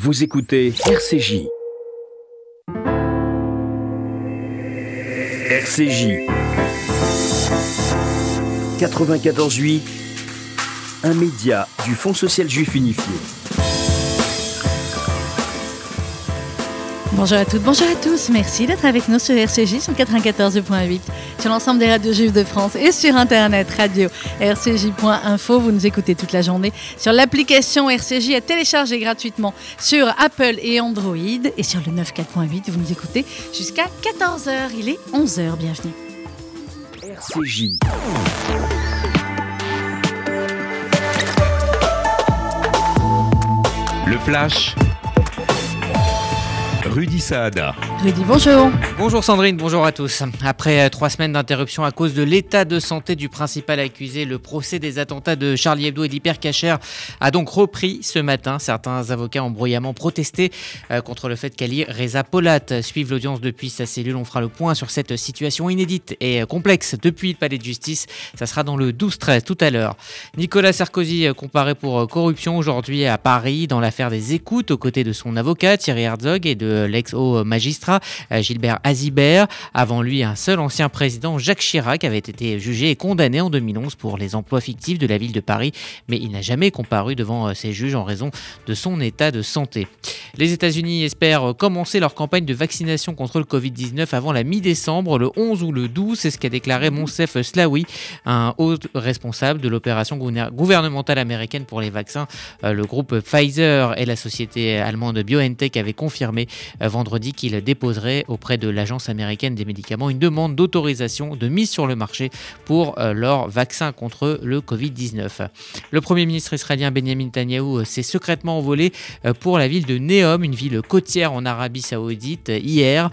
Vous écoutez RCJ. RCJ. 94.8. Un média du Fonds social juif unifié. Bonjour à toutes, bonjour à tous. Merci d'être avec nous sur RCJ sur 94.8, sur l'ensemble des radios juives de France et sur Internet, radio rcj.info. Vous nous écoutez toute la journée sur l'application RCJ à télécharger gratuitement sur Apple et Android. Et sur le 94.8, vous nous écoutez jusqu'à 14h. Il est 11h. Bienvenue. RCJ. Le flash. Rudy Saada. Bonjour. Bonjour Sandrine, bonjour à tous. Après euh, trois semaines d'interruption à cause de l'état de santé du principal accusé, le procès des attentats de Charlie Hebdo et d'Hypercacher a donc repris ce matin. Certains avocats ont bruyamment protesté euh, contre le fait qu'Ali Reza Polat suive l'audience depuis sa cellule. On fera le point sur cette situation inédite et euh, complexe depuis le palais de justice. Ça sera dans le 12-13 tout à l'heure. Nicolas Sarkozy comparé pour corruption aujourd'hui à Paris dans l'affaire des écoutes aux côtés de son avocat Thierry Herzog et de l'ex-haut magistrat euh, Gilbert Azibert. Avant lui, un seul ancien président, Jacques Chirac, avait été jugé et condamné en 2011 pour les emplois fictifs de la ville de Paris, mais il n'a jamais comparu devant ses euh, juges en raison de son état de santé. Les États-Unis espèrent commencer leur campagne de vaccination contre le Covid-19 avant la mi-décembre, le 11 ou le 12, c'est ce qu'a déclaré Monsef Slaoui, un haut responsable de l'opération gouvernementale américaine pour les vaccins. Euh, le groupe Pfizer et la société allemande BioNTech avaient confirmé vendredi qu'ils déposeraient auprès de l'Agence américaine des médicaments une demande d'autorisation de mise sur le marché pour euh, leur vaccin contre le Covid-19. Le Premier ministre israélien Benjamin Netanyahu euh, s'est secrètement envolé euh, pour la ville de Neom, une ville côtière en Arabie saoudite, hier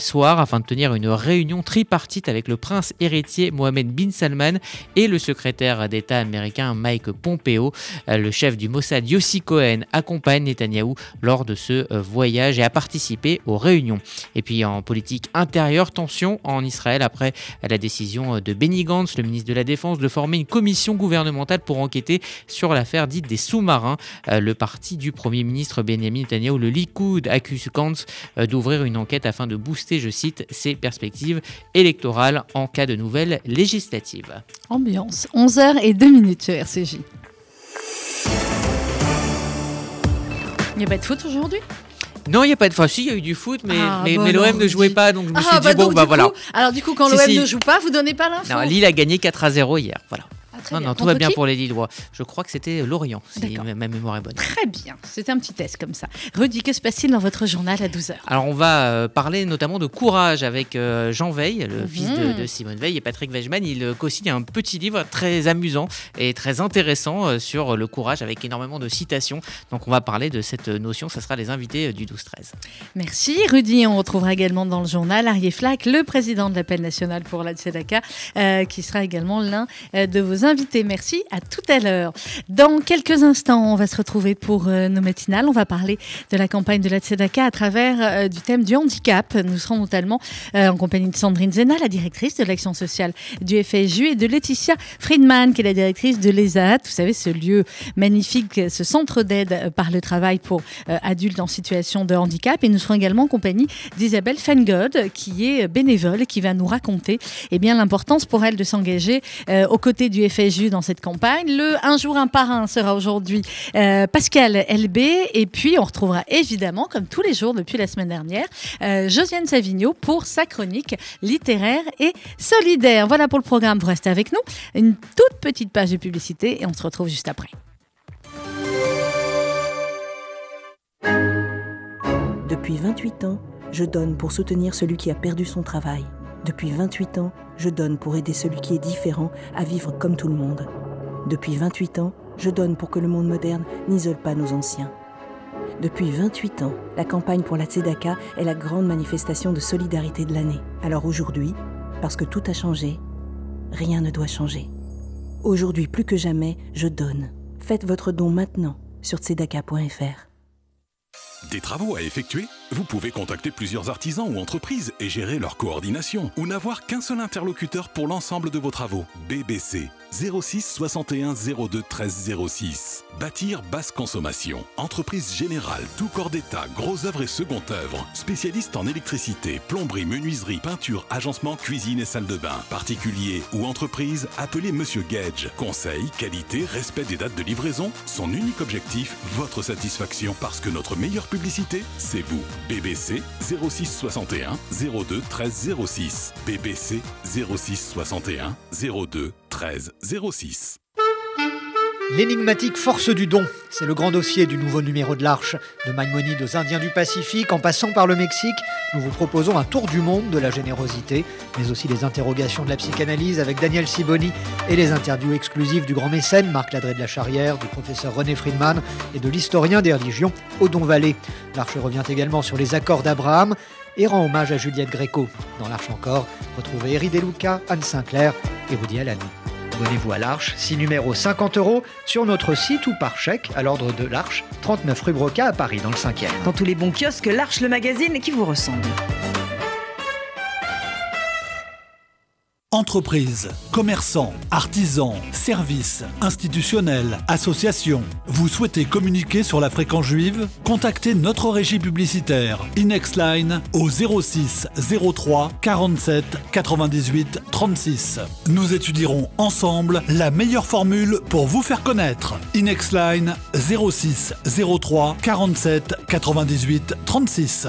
soir afin de tenir une réunion tripartite avec le prince héritier Mohamed bin Salman et le secrétaire d'État américain Mike Pompeo. Le chef du Mossad Yossi Cohen accompagne Netanyahou lors de ce voyage et a participé aux réunions. Et puis en politique intérieure, tension en Israël après la décision de Benny Gantz, le ministre de la Défense, de former une commission gouvernementale pour enquêter sur l'affaire dite des sous-marins. Euh, le parti du Premier ministre Benjamin Netanyahu, le Likoud, accuse Gantz euh, d'ouvrir une enquête afin de booster, je cite, ses perspectives électorales en cas de nouvelles législatives. Ambiance, 11h et 2 minutes sur RCJ. Il n'y a pas de foot aujourd'hui? Non, il n'y a pas de. Enfin, si, il y a eu du foot, mais, ah, mais, l'OM ne jouait pas, donc je me suis ah, dit, bah bon, bah voilà. alors, du coup, quand l'OM ne joue pas, vous donnez pas l'info Non, Lille a gagné 4 à 0 hier. Voilà. Ah, non, non, tout va bien pour les Lillois. Je crois que c'était Lorient, si ma mémoire est bonne. Très bien, c'était un petit test comme ça. Rudy, que se passe-t-il dans votre journal à 12h Alors, on va euh, parler notamment de courage avec euh, Jean Veil, le mhm. fils de, Simone Veil et Patrick Weijman. Il euh, co-signe un petit livre très amusant et très intéressant sur le courage avec énormément de citations. Donc, on va parler de cette notion. Ça sera les invités du 12-13. Merci, Rudy. On retrouvera également dans le journal Arié Flack, le président de l'appel national pour la Tzedaka, qui sera également l'un de vos invités. Merci à tout à l'heure. Dans quelques instants, on va se retrouver pour euh, nos matinales. On va parler de la campagne de la Tzedaka à travers euh, du thème du handicap. Nous serons notamment euh, en compagnie de Sandrine Zena, la directrice de l'action sociale du FSU, et de Laetitia Friedman, qui est la directrice de l'ESAT. Vous savez, ce lieu magnifique, ce centre d'aide par le travail pour adultes en situation de handicap. Et nous serons également en compagnie d'Isabelle Fengod, qui est bénévole qui va nous raconter eh bien, l'importance pour elle de s'engager aux côtés du FSU dans cette campagne. Le Un jour un parrain sera aujourd'hui euh, Pascal LB. Et puis, on retrouvera évidemment, comme tous les jours depuis la semaine dernière, euh, Josiane Savigno pour sa chronique littéraire et solidaire. Voilà pour le programme. Vous restez avec nous. Une toute petite page de publicité et on se retrouve juste après. Depuis 28 ans, je donne pour soutenir celui qui a perdu son travail. Depuis 28 ans, je donne pour aider celui qui est différent à vivre comme tout le monde. Depuis 28 ans, je donne pour que le monde moderne n'isole pas nos anciens. Depuis 28 ans, la campagne pour la Tzedaka est la grande manifestation de solidarité de l'année. Alors aujourd'hui, parce que tout a changé, rien ne doit changer. Aujourd'hui plus que jamais, je donne. Faites votre don maintenant sur tzedaka.fr. Des travaux à effectuer Vous pouvez contacter plusieurs artisans ou entreprises et gérer leur coordination, ou n'avoir qu'un seul interlocuteur pour l'ensemble de vos travaux. BBC 06 61 02 13 06. Bâtir basse consommation. Entreprise générale, tout corps d'État, gros œuvre et second œuvre. Spécialiste en électricité, plomberie, menuiserie, peinture, agencement, cuisine et salle de bain. Particulier ou entreprise, appelez Monsieur Gage. Conseil, qualité, respect des dates de livraison. Son unique objectif, votre satisfaction. Parce que notre meilleure publicité, c'est vous. BBC 06 61 02 13 06. BBC 06 61 02 13 06. L'énigmatique force du don, c'est le grand dossier du nouveau numéro de l'Arche. De Maïmonide aux Indiens du Pacifique, en passant par le Mexique, nous vous proposons un tour du monde de la générosité, mais aussi les interrogations de la psychanalyse avec Daniel Siboni et les interviews exclusives du grand mécène Marc Ladré de la Charrière, du professeur René Friedman et de l'historien des religions Odon Vallée. L'Arche revient également sur les accords d'Abraham et rend hommage à Juliette Gréco. Dans l'Arche encore, retrouvez Eri Deluca, Anne Sinclair et Rudy Alani. Abonnez-vous à l'Arche, 6 numéros 50 euros, sur notre site ou par chèque à l'ordre de l'Arche, 39 rue Broca à Paris, dans le 5e. Dans tous les bons kiosques, l'Arche, le magazine qui vous ressemble. Entreprises, commerçants, artisans, services, institutionnels, associations. Vous souhaitez communiquer sur la fréquence juive? Contactez notre régie publicitaire Inexline au 06 03 47 98 36. Nous étudierons ensemble la meilleure formule pour vous faire connaître. Inexline 06 03 47 98 36.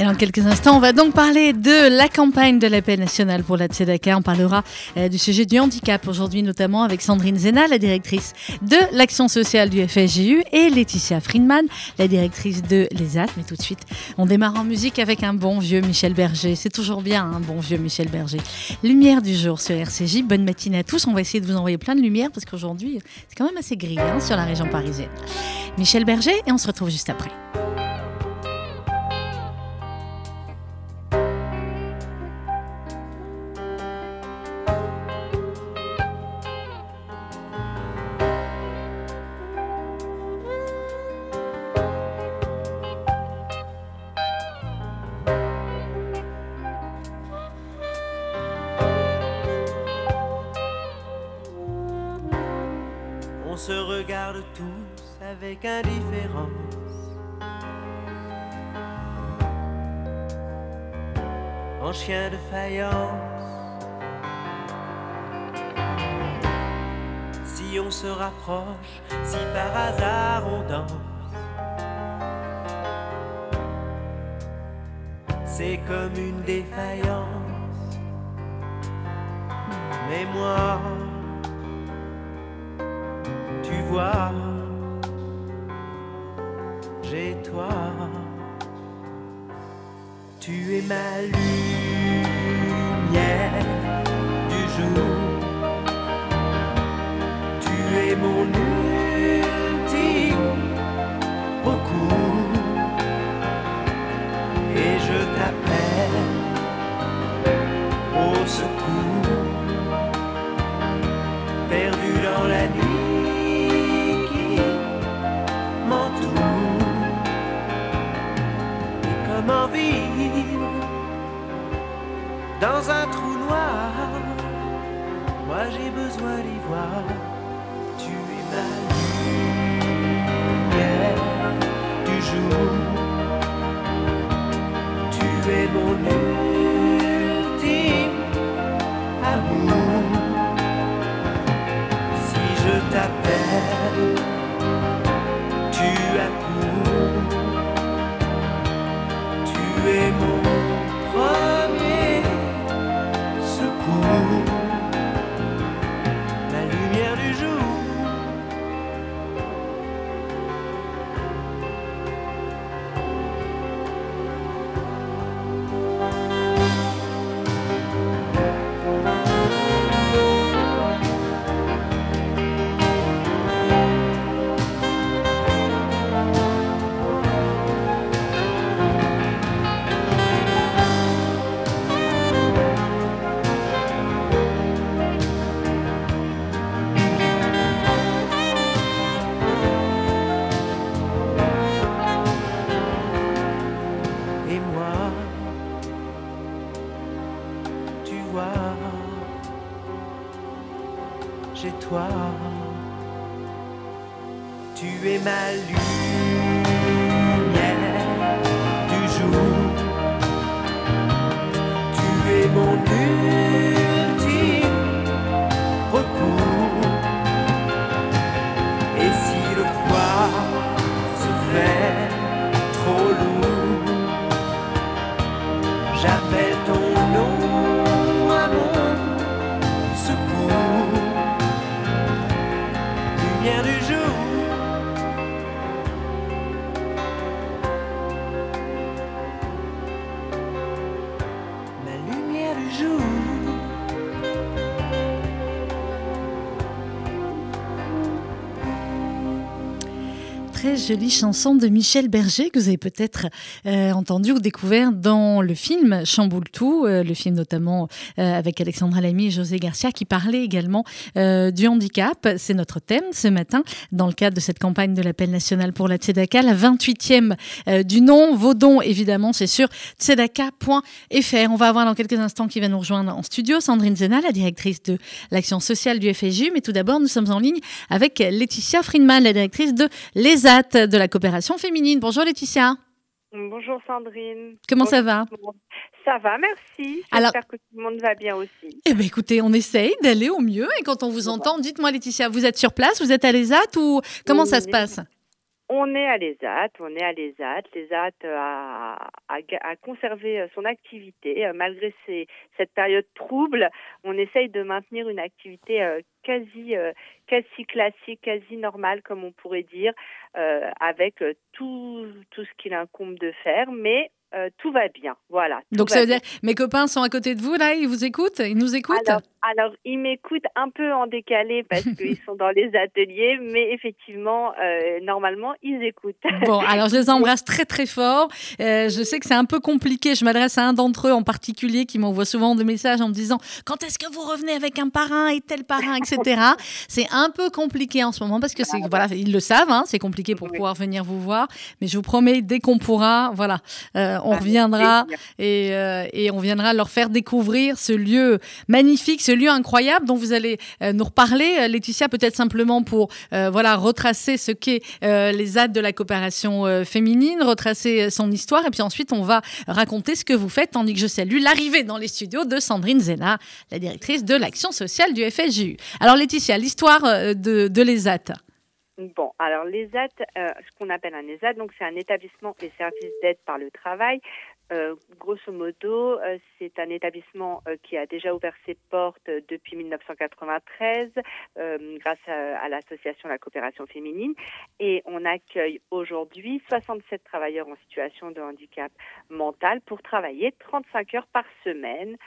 Et dans quelques instants, on va donc parler de la campagne de la paix nationale pour la Tzedaka. On parlera euh, du sujet du handicap aujourd'hui, notamment avec Sandrine Zena, la directrice de l'action sociale du FSJU, et Laetitia Friedman, la directrice de l'ESAT. Mais tout de suite, on démarre en musique avec un bon vieux Michel Berger. C'est toujours bien un bon vieux Michel Berger. Lumière du jour sur RCJ. Bonne matinée à tous. On va essayer de vous envoyer plein de lumière parce qu'aujourd'hui, c'est quand même assez gris hein, sur la région parisienne. Michel Berger, et on se retrouve juste après. Avec indifférence. En chien de faïence. Si on se rapproche, si par hasard on danse. C'est comme une défaillance. Mais moi, jolie chanson de Michel Berger que vous avez peut-être euh, entendu ou découvert dans le film Chamboule tout, euh, le film notamment euh, avec Alexandra Lamy et José Garcia qui parlait également euh, du handicap. C'est notre thème ce matin dans le cadre de cette campagne de l'appel national pour la Tzedaka, la 28e euh, du nom. Vos dons, évidemment, c'est sur tzedaka.fr. On va avoir dans quelques instants qui va nous rejoindre en studio Sandrine Zena, la directrice de l'action sociale du FSJU. Mais tout d'abord, nous sommes en ligne avec Laetitia Friedman, la directrice de l'ESAT, de la coopération féminine. Bonjour Laetitia. Bonjour Sandrine. Comment ça va. Ça va, merci. Alors- J'espère que tout le monde va bien aussi. Eh bien, écoutez, on essaye d'aller au mieux. Et quand on vous entend, dites-moi, Laetitia, vous êtes sur place, vous êtes à l'ESAT ou comment ça se passe? On est à l'ESAT, on est à l'ESAT. L'ESAT a, a, conservé euh, son activité euh, malgré ces- cette période trouble. On essaye de maintenir une activité euh, quasi, euh, quasi classique, quasi normale, comme on pourrait dire, euh, avec tout, tout ce qu'il incombe de faire, mais tout va bien. Voilà. Donc, ça veut bien. dire, mes copains sont à côté de vous, là, ils vous écoutent Ils nous écoutent? Alors, alors, ils m'écoutent un peu en décalé parce qu'ils sont dans les ateliers, mais effectivement, euh, normalement, ils écoutent. Bon, alors je les embrasse très très fort. Euh, je sais que c'est un peu compliqué. Je m'adresse à un d'entre eux en particulier qui m'envoie souvent des messages en me disant quand est-ce que vous revenez avec un parrain et tel parrain, etc. c'est un peu compliqué en ce moment parce que c'est voilà, ils le savent, hein, c'est compliqué pour Oui. pouvoir venir vous voir. Mais je vous promets, dès qu'on pourra, voilà, euh, on reviendra et, euh, et on viendra leur faire découvrir ce lieu magnifique, ce lieu incroyable dont vous allez euh, nous reparler, Euh, Laetitia, peut-être simplement pour euh, voilà retracer ce qu'est les aides de la coopération féminine, retracer son histoire, et puis ensuite on va raconter ce que vous faites, tandis que je salue l'arrivée dans les studios de Sandrine Zena, la directrice de l'action sociale du FSJU. Alors Laetitia, l'histoire de, de l'ESAT. Bon, alors l'ESAT, euh, ce qu'on appelle un ESAT, donc c'est un établissement et service d'aide par le travail. Euh, grosso modo, euh, c'est un établissement qui a déjà ouvert ses portes depuis 1993 euh, grâce à, à l'association La Coopération Féminine et on accueille aujourd'hui 67 travailleurs en situation de handicap mental pour travailler 35 heures par semaine.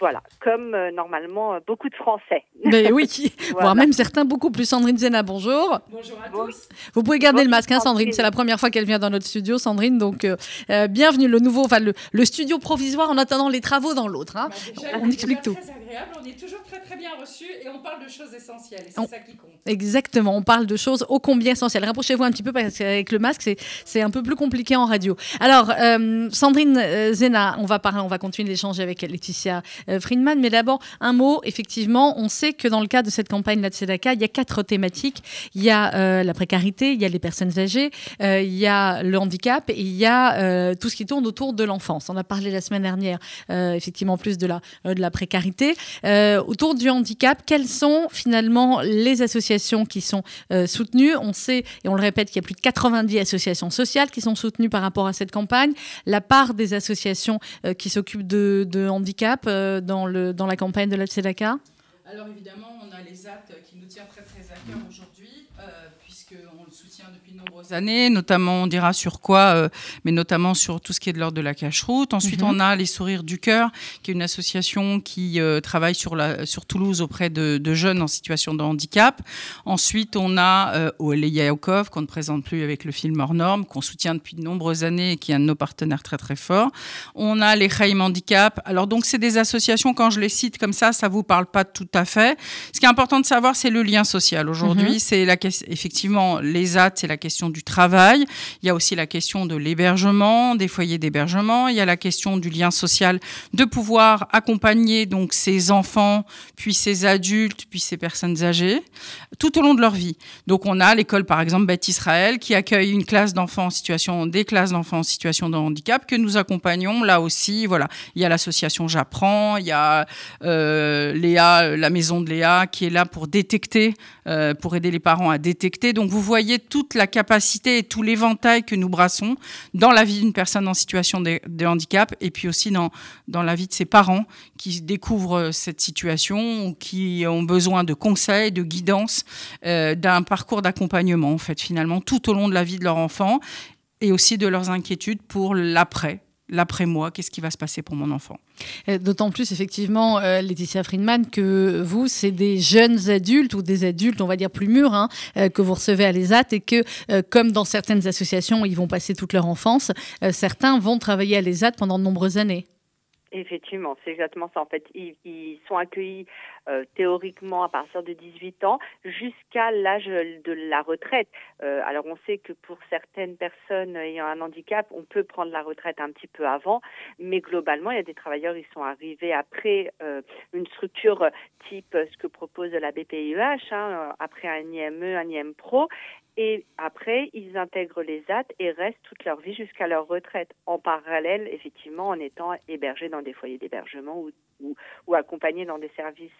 Voilà, comme euh, normalement euh, beaucoup de Français. Mais oui, Voilà. voire même certains beaucoup plus. Sandrine Zena, bonjour. Bonjour à Bon. tous. Vous pouvez garder le masque, hein, Sandrine. C'est la première fois qu'elle vient dans notre studio, Sandrine. Donc, euh, bienvenue. Le nouveau, enfin, le, le studio provisoire en attendant les travaux dans l'autre. hein. Bah, déjà, on explique déjà tout. Très agréable, on est toujours très très bien reçus et on parle de choses essentielles. C'est ça qui compte. Exactement. On parle de choses ô combien essentielles. Rapprochez-vous un petit peu parce qu'avec le masque, c'est, un peu plus compliqué en radio. Alors, euh, Sandrine euh, Zena, on va parler, on va continuer d'échanger avec Laetitia Friedman. Mais d'abord, un mot. Effectivement, on sait que dans le cadre de cette campagne La Tzedaka, il y a quatre thématiques. Il y a euh, la précarité, il y a les personnes âgées, euh, il y a le handicap et il y a euh, tout ce qui tourne autour de l'enfance. On a parlé la semaine dernière, euh, effectivement, plus de la, euh, de la précarité. Euh, autour du handicap, quelles sont finalement les associations qui sont euh, soutenues? On sait, et on le répète, qu'il y a plus de 90 associations sociales qui sont soutenues par rapport à cette campagne. La part des associations euh, qui s'occupent de, de handicap euh, dans, la campagne de la Tzedaka Alors évidemment, on a les actes qui nous tient très très à cœur aujourd'hui, euh, puisqu'on le soutient depuis de nombreuses années, notamment on dira sur quoi, euh, mais notamment sur tout ce qui est de l'ordre de la cache-route. Ensuite, Mhm. on a les Sourires du Cœur, qui est une association qui euh, travaille sur, la, sur Toulouse auprès de, de jeunes en situation de handicap. Ensuite, on a euh, Olé Yaokov, qu'on ne présente plus avec le film Hors Norme, qu'on soutient depuis de nombreuses années et qui est un de nos partenaires très très forts. On a les Chaim Handicap. Alors donc, c'est des associations, quand je les cite comme ça, ça vous parle pas tout à fait. Ce qui est important de savoir, c'est le lien social. Aujourd'hui, Mhm. c'est la, effectivement, les AT, c'est la question du travail. Il y a aussi la question de l'hébergement, des foyers d'hébergement. Il y a la question du lien social, de pouvoir accompagner donc ces enfants, puis ces adultes, puis ces personnes âgées, tout au long de leur vie. Donc, on a l'école, par exemple, Beth Israël, qui accueille une classe d'enfants en situation, des classes d'enfants en situation de handicap que nous accompagnons. Là aussi, voilà, il y a l'association J'apprends, il y a euh, Léa, la maison de Léa, qui est là pour détecter, euh, pour aider les parents à détecter. Donc, vous voyez toute la capacité et tout l'éventail que nous brassons dans la vie d'une personne en situation de, handicap et puis aussi dans, dans la vie de ses parents qui découvrent cette situation ou qui ont besoin de conseils, de guidance, euh, d'un parcours d'accompagnement, en fait, finalement, tout au long de la vie de leur enfant et aussi de leurs inquiétudes pour l'après, l'après-moi, qu'est-ce qui va se passer pour mon enfant. D'autant plus, effectivement, euh, Laetitia Friedman, que vous, c'est des jeunes adultes ou des adultes, on va dire plus mûrs, hein, euh, que vous recevez à l'ESAT et que, euh, comme dans certaines associations, ils vont passer toute leur enfance, euh, certains vont travailler à l'ESAT pendant de nombreuses années. Effectivement, c'est exactement ça. En fait, ils sont accueillis euh, théoriquement à partir de 18 ans jusqu'à l'âge de la retraite. Euh, alors, on sait que pour certaines personnes ayant un handicap, on peut prendre la retraite un petit peu avant, mais globalement, il y a des travailleurs qui sont arrivés après euh, une structure type ce que propose la BPIEH, hein, après un IME, un IM Pro, et après, ils intègrent les AT et restent toute leur vie jusqu'à leur retraite, en parallèle, effectivement, en étant hébergés dans des foyers d'hébergement ou, ou, ou, accompagnés dans des services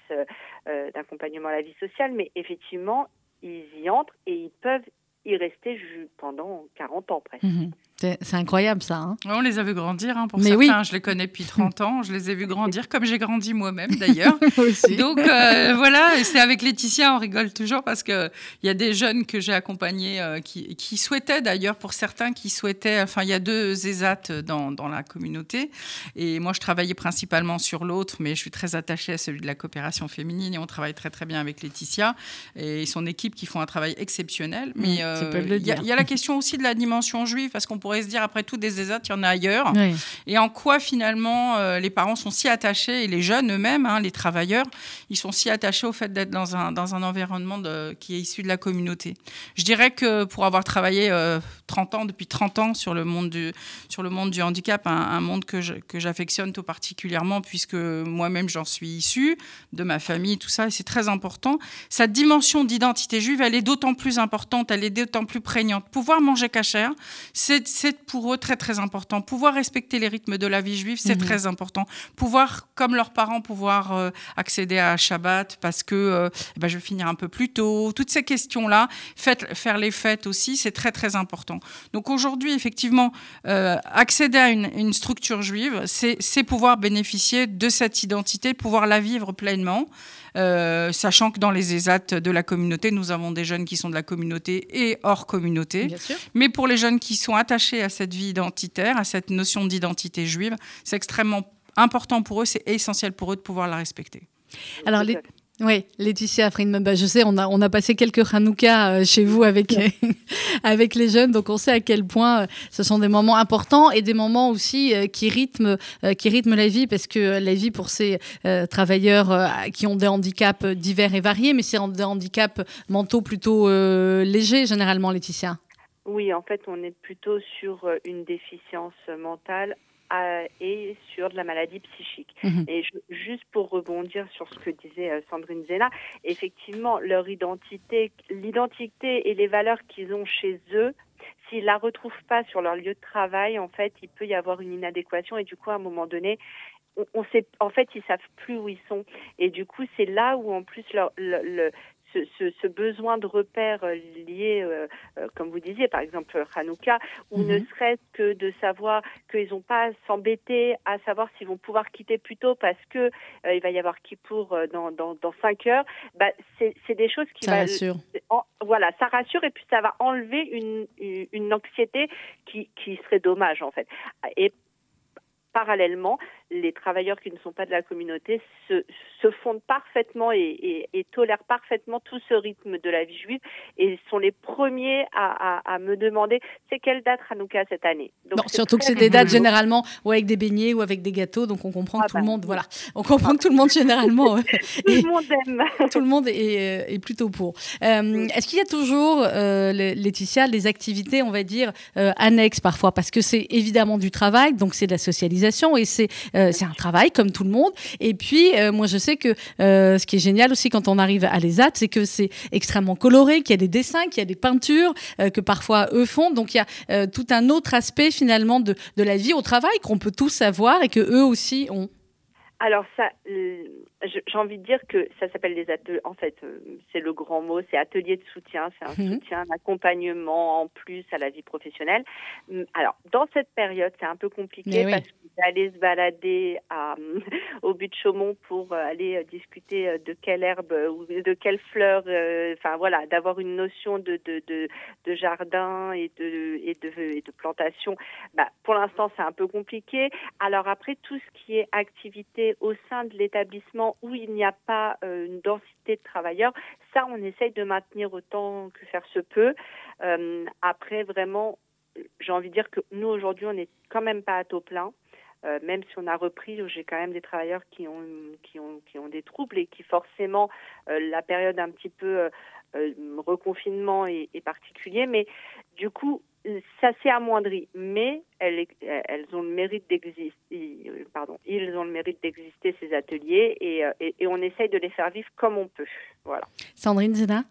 d'accompagnement à la vie sociale. Mais effectivement, ils y entrent et ils peuvent y rester pendant 40 ans presque. Mmh. C'est incroyable ça. Hein on les a vus grandir hein, pour Mais certains. Oui. Je les connais depuis 30 ans. Je les ai vus grandir comme j'ai grandi moi-même d'ailleurs. Donc euh, voilà, c'est avec Laetitia, on rigole toujours parce qu'il y a des jeunes que j'ai accompagnés euh, qui, qui, souhaitaient d'ailleurs, pour certains qui souhaitaient, enfin il y a deux ESAT dans, dans la communauté. Et moi je travaillais principalement sur l'autre, mais je suis très attachée à celui de la coopération féminine et on travaille très très bien avec Laetitia et son équipe qui font un travail exceptionnel. Mais euh, il y, y, a la question aussi de la dimension juive parce qu'on pourrait se dire après tout des ESAT, il y en a ailleurs. Oui. Et en quoi finalement euh, les parents sont si attachés, et les jeunes eux-mêmes, hein, les travailleurs, ils sont si attachés au fait d'être dans un, dans un environnement de, qui est issu de la communauté? Je dirais que pour avoir travaillé euh, 30 ans, depuis 30 ans sur le monde du, sur le monde du handicap, un, un monde que j'affectionne tout particulièrement puisque moi-même j'en suis issue, de ma famille, tout ça, et c'est très important. Cette dimension d'identité juive, elle est d'autant plus importante, elle est d'autant plus prégnante. Pouvoir manger cachère, c'est pour eux très très important. Pouvoir respecter les rythmes de la vie juive, c'est mmh. très important. Pouvoir, comme leurs parents, pouvoir euh, accéder à Shabbat parce que euh, ben, je vais finir un peu plus tôt. Toutes ces questions-là, faire les fêtes aussi, c'est très très important. Donc aujourd'hui, effectivement, euh, accéder à une, une structure juive, c'est pouvoir bénéficier de cette identité, pouvoir la vivre pleinement. Euh, sachant que dans les ESAT de la communauté, nous avons des jeunes qui sont de la communauté et hors communauté. Mais pour les jeunes qui sont attachés à cette vie identitaire, à cette notion d'identité juive, c'est extrêmement important pour eux, c'est essentiel pour eux de pouvoir la respecter. Alors, les, oui, Laetitia Friedman, bah, je sais, on a, on a passé quelques Hanouka euh, chez vous avec, avec les jeunes, donc on sait à quel point euh, ce sont des moments importants et des moments aussi euh, qui, rythment, qui rythment la vie, parce que la vie pour ces euh, travailleurs euh, qui ont des handicaps divers et variés, mais c'est des handicaps mentaux plutôt légers généralement, Laetitia. Oui, en fait, on est plutôt sur une déficience mentale et sur de la maladie psychique. Mmh. Et je, juste pour rebondir sur ce que disait euh, Sandrine Zena, effectivement, leur identité, l'identité et les valeurs qu'ils ont chez eux, s'ils la retrouvent pas sur leur lieu de travail, en fait, il peut y avoir une inadéquation et du coup, à un moment donné, on, on sait, en fait, ils savent plus où ils sont. Et du coup, c'est là où, en plus, leur, le, le, ce, ce, ce, besoin de repères liés, euh, euh, comme vous disiez, par exemple Hanouka, ou mm -hmm. ne serait-ce que de savoir qu'ils n'ont pas à s'embêter à savoir s'ils vont pouvoir quitter plus tôt parce que euh, il va y avoir Kippour dans, dans, dans 5 heures, bah, c'est des choses qui ça va, rassure. En, voilà, ça rassure et puis ça va enlever une, une, une anxiété qui, qui serait dommage en fait. Et parallèlement, les travailleurs qui ne sont pas de la communauté se, se fondent parfaitement et, et, et, tolèrent parfaitement tout ce rythme de la vie juive et sont les premiers à, à, à me demander c'est quelle date Hanouka cette année? Donc, non, surtout que c'est des dates généralement ou avec des beignets ou avec des gâteaux, donc on comprend que ah tout bah, le monde, voilà, on comprend que tout le monde généralement, tout le monde aime, tout le monde est, est plutôt pour. Euh, Est-ce qu'il y a toujours, euh, Laetitia, des activités, on va dire euh, annexes parfois, parce que c'est évidemment du travail, donc c'est de la socialisation et c'est euh, c'est un travail comme tout le monde. Et puis, euh, moi, je sais que euh, ce qui est génial aussi quand on arrive à l'ESAT, c'est que c'est extrêmement coloré, qu'il y a des dessins, qu'il y a des peintures que parfois eux font. Donc, il y a tout un autre aspect finalement de, de la vie au travail qu'on peut tous savoir et que eux aussi ont. Alors ça, j'ai envie de dire que ça s'appelle des ateliers. En fait, c'est le grand mot, c'est atelier de soutien, c'est un mmh. soutien, un accompagnement en plus à la vie professionnelle. Alors dans cette période, c'est un peu compliqué parce que d'aller se balader à, au but de Chaumont pour euh, aller euh, discuter euh, de quelle herbe ou de quelle fleur, enfin voilà, d'avoir une notion de, de, de, de, jardin et de, et de, et de plantation, bah, pour l'instant c'est un peu compliqué. Alors après, tout ce qui est activité au sein de l'établissement où il n'y a pas une densité de travailleurs, ça on essaye de maintenir autant que faire se peut. après, vraiment, j'ai envie de dire que nous aujourd'hui on n'est quand même pas à taux plein. Euh, même si on a repris, j'ai quand même des travailleurs qui ont, qui ont, qui ont des troubles et qui forcément, euh, la période un petit peu euh, reconfinement est, est particulier. Mais du coup, ça s'est amoindri, mais elles, elles ont le mérite d'exister. Pardon, ils ont le mérite d'exister ces ateliers et, et, et, on essaye de les faire vivre comme on peut. Voilà. Sandrine Zena?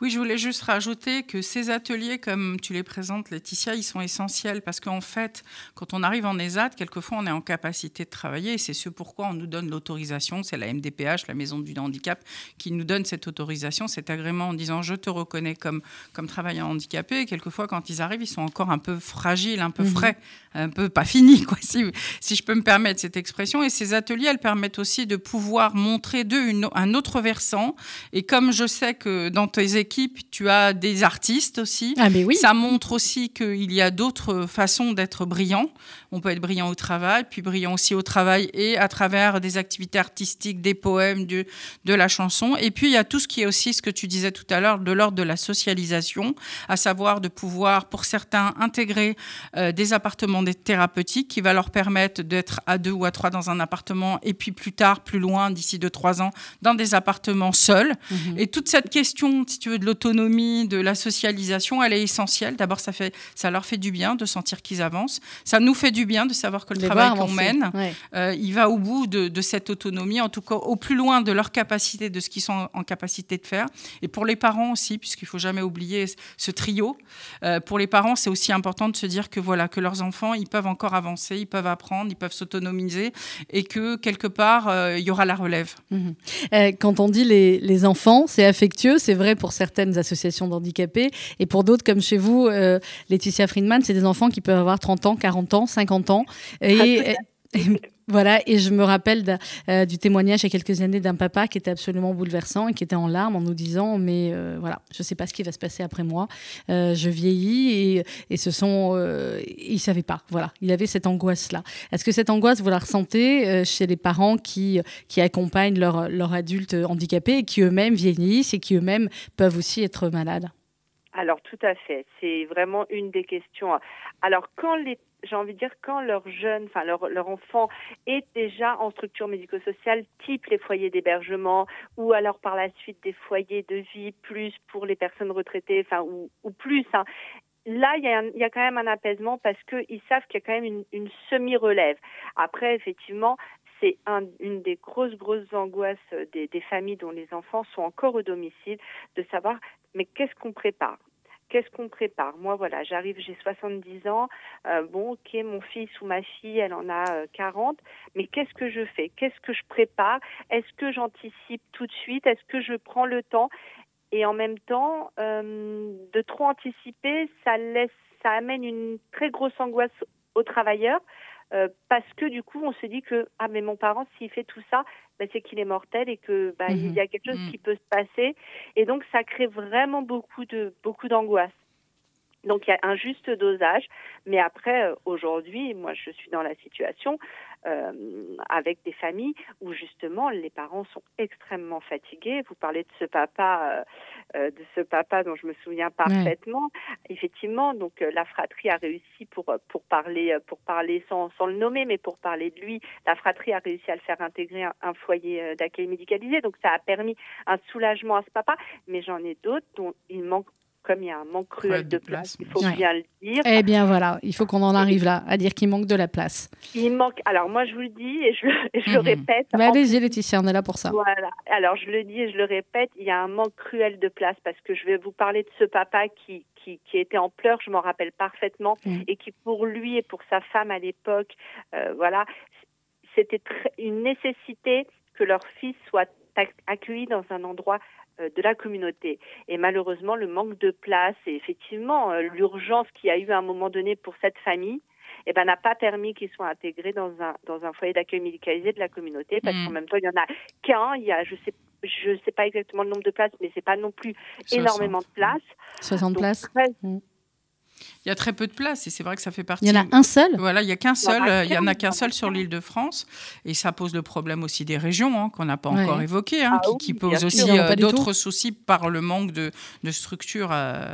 Oui, je voulais juste rajouter que ces ateliers, comme tu les présentes, Laetitia, ils sont essentiels parce qu'en fait, quand on arrive en ESAT, quelquefois on est en capacité de travailler et c'est ce pourquoi on nous donne l'autorisation. C'est la MDPH, la Maison du handicap, qui nous donne cette autorisation, cet agrément en disant je te reconnais comme, comme travailleur handicapé. Et quelquefois, quand ils arrivent, ils sont encore un peu fragiles, un peu mhm. frais, un peu pas finis, quoi, si, si, je peux me permettre cette expression. Et ces ateliers, elles permettent aussi de pouvoir montrer d'eux un autre versant. Et comme je sais que dans tes équipes, tu as des artistes aussi, ah oui. ça montre aussi qu'il y a d'autres façons d'être brillant. On peut être brillant au travail, puis brillant aussi au travail et à travers des activités artistiques, des poèmes, de, de la chanson. Et puis il y a tout ce qui est aussi ce que tu disais tout à l'heure de l'ordre de la socialisation, à savoir de pouvoir, pour certains, intégrer euh, des appartements thérapeutiques qui va leur permettre d'être à deux ou à trois dans un appartement et puis plus tard, plus loin, d'ici deux, trois ans, dans des appartements seuls. Mhm. Et toute cette question, si tu veux, de l'autonomie, de la socialisation, elle est essentielle. D'abord, ça, fait, ça leur fait du bien de sentir qu'ils avancent. Ça nous fait du bien de savoir que le travail qu'on mène, euh, il va au bout de, de, cette autonomie, en tout cas au plus loin de leur capacité, de ce qu'ils sont en capacité de faire. Et pour les parents aussi, puisqu'il faut jamais oublier ce trio, euh, pour les parents, c'est aussi important de se dire que voilà que leurs enfants, ils peuvent encore avancer, ils peuvent apprendre, ils peuvent s'autonomiser, et que quelque part, euh, il y aura la relève. Mhm. Euh, quand on dit les, les enfants, c'est affectueux, c'est vrai pour certaines associations d'handicapés, et pour d'autres, comme chez vous, euh, Laetitia Friedman, c'est des enfants qui peuvent avoir 30 ans, 40 ans, 50 ans. Et, ah, Voilà, et je me rappelle euh, du témoignage il y a quelques années d'un papa qui était absolument bouleversant et qui était en larmes en nous disant Mais euh, voilà, je ne sais pas ce qui va se passer après moi, euh, je vieillis et, et ce sont. il ne savait pas, voilà, il avait cette angoisse-là. Est-ce que cette angoisse, vous la ressentez chez les parents qui, qui accompagnent leurs leur adultes handicapés et qui eux-mêmes vieillissent et qui eux-mêmes peuvent aussi être malades? Alors tout à fait, c'est vraiment une des questions. Alors quand les j'ai envie de dire, quand leur jeune, enfin leur, leur enfant est déjà en structure médico-sociale, type les foyers d'hébergement, ou alors par la suite des foyers de vie plus pour les personnes retraitées, enfin ou, plus. Hein. Là, il y, a quand même un apaisement parce qu'ils savent qu'il y a quand même une, semi-relève. Après, effectivement, c'est un, une des grosses, grosses angoisses des, des familles dont les enfants sont encore au domicile, de savoir mais qu'est-ce qu'on prépare? Qu'est-ce qu'on prépare? Moi, voilà, j'arrive, j'ai 70 ans. Euh, bon, ok, mon fils ou ma fille, elle en a 40. Euh, mais qu'est-ce que je fais? Qu'est-ce que je prépare? Est-ce que j'anticipe tout de suite? Est-ce que je prends le temps? Et en même temps, euh, de trop anticiper, ça laisse, ça amène une très grosse angoisse aux travailleurs. Parce que du coup, on se dit que ah mais mon parent, s'il fait tout ça, ben, c'est qu'il est mortel et que bah, il y a quelque chose mhm. qui peut se passer. Et donc, ça crée vraiment beaucoup de beaucoup d'angoisse. Donc il y a un juste dosage, mais après euh, aujourd'hui, moi je suis dans la situation, avec des familles où justement les parents sont extrêmement fatigués. Vous parlez de ce papa, euh, euh, de ce papa dont je me souviens parfaitement. Effectivement, donc la fratrie a réussi pour pour parler pour parler sans, sans le nommer, mais pour parler de lui, la fratrie a réussi à le faire intégrer un, un foyer d'accueil médicalisé. Donc ça a permis un soulagement à ce papa. Mais j'en ai d'autres dont il manque comme il y a un manque cruel de, place, il faut bien le dire. Eh bien voilà, il faut qu'on en arrive là, à dire qu'il manque de la place. Il manque, alors moi je vous le dis et je, je le mhm. répète. Mais allez-y Laetitia, on est là pour ça. Voilà, alors je le dis et je le répète, il y a un manque cruel de place parce que je vais vous parler de ce papa qui, qui, qui était en pleurs, je m'en rappelle parfaitement, mm. et qui pour lui et pour sa femme à l'époque, euh, voilà, c'était une nécessité que leur fils soit accueilli dans un endroit de la communauté. Et malheureusement, le manque de place et effectivement euh, l'urgence qu'il y a eu à un moment donné pour cette famille, eh ben, n'a pas permis qu'ils soient intégrés dans un, dans un foyer d'accueil médicalisé de la communauté, parce mm. qu'en même temps, il y en a qu'un, il y a, je sais, je sais pas exactement le nombre de places, mais c'est pas non plus énormément de places. 60 places. Il y a très peu de place et c'est vrai que ça fait partie. Il y en a un seul Voilà, il y a qu'un seul. Euh, il y en a qu'un seul sur l'île de France et ça pose le problème aussi des régions hein, qu'on n'a pas encore évoqué, hein, ah qui, pose aussi euh, d'autres soucis par le manque de, de structures euh,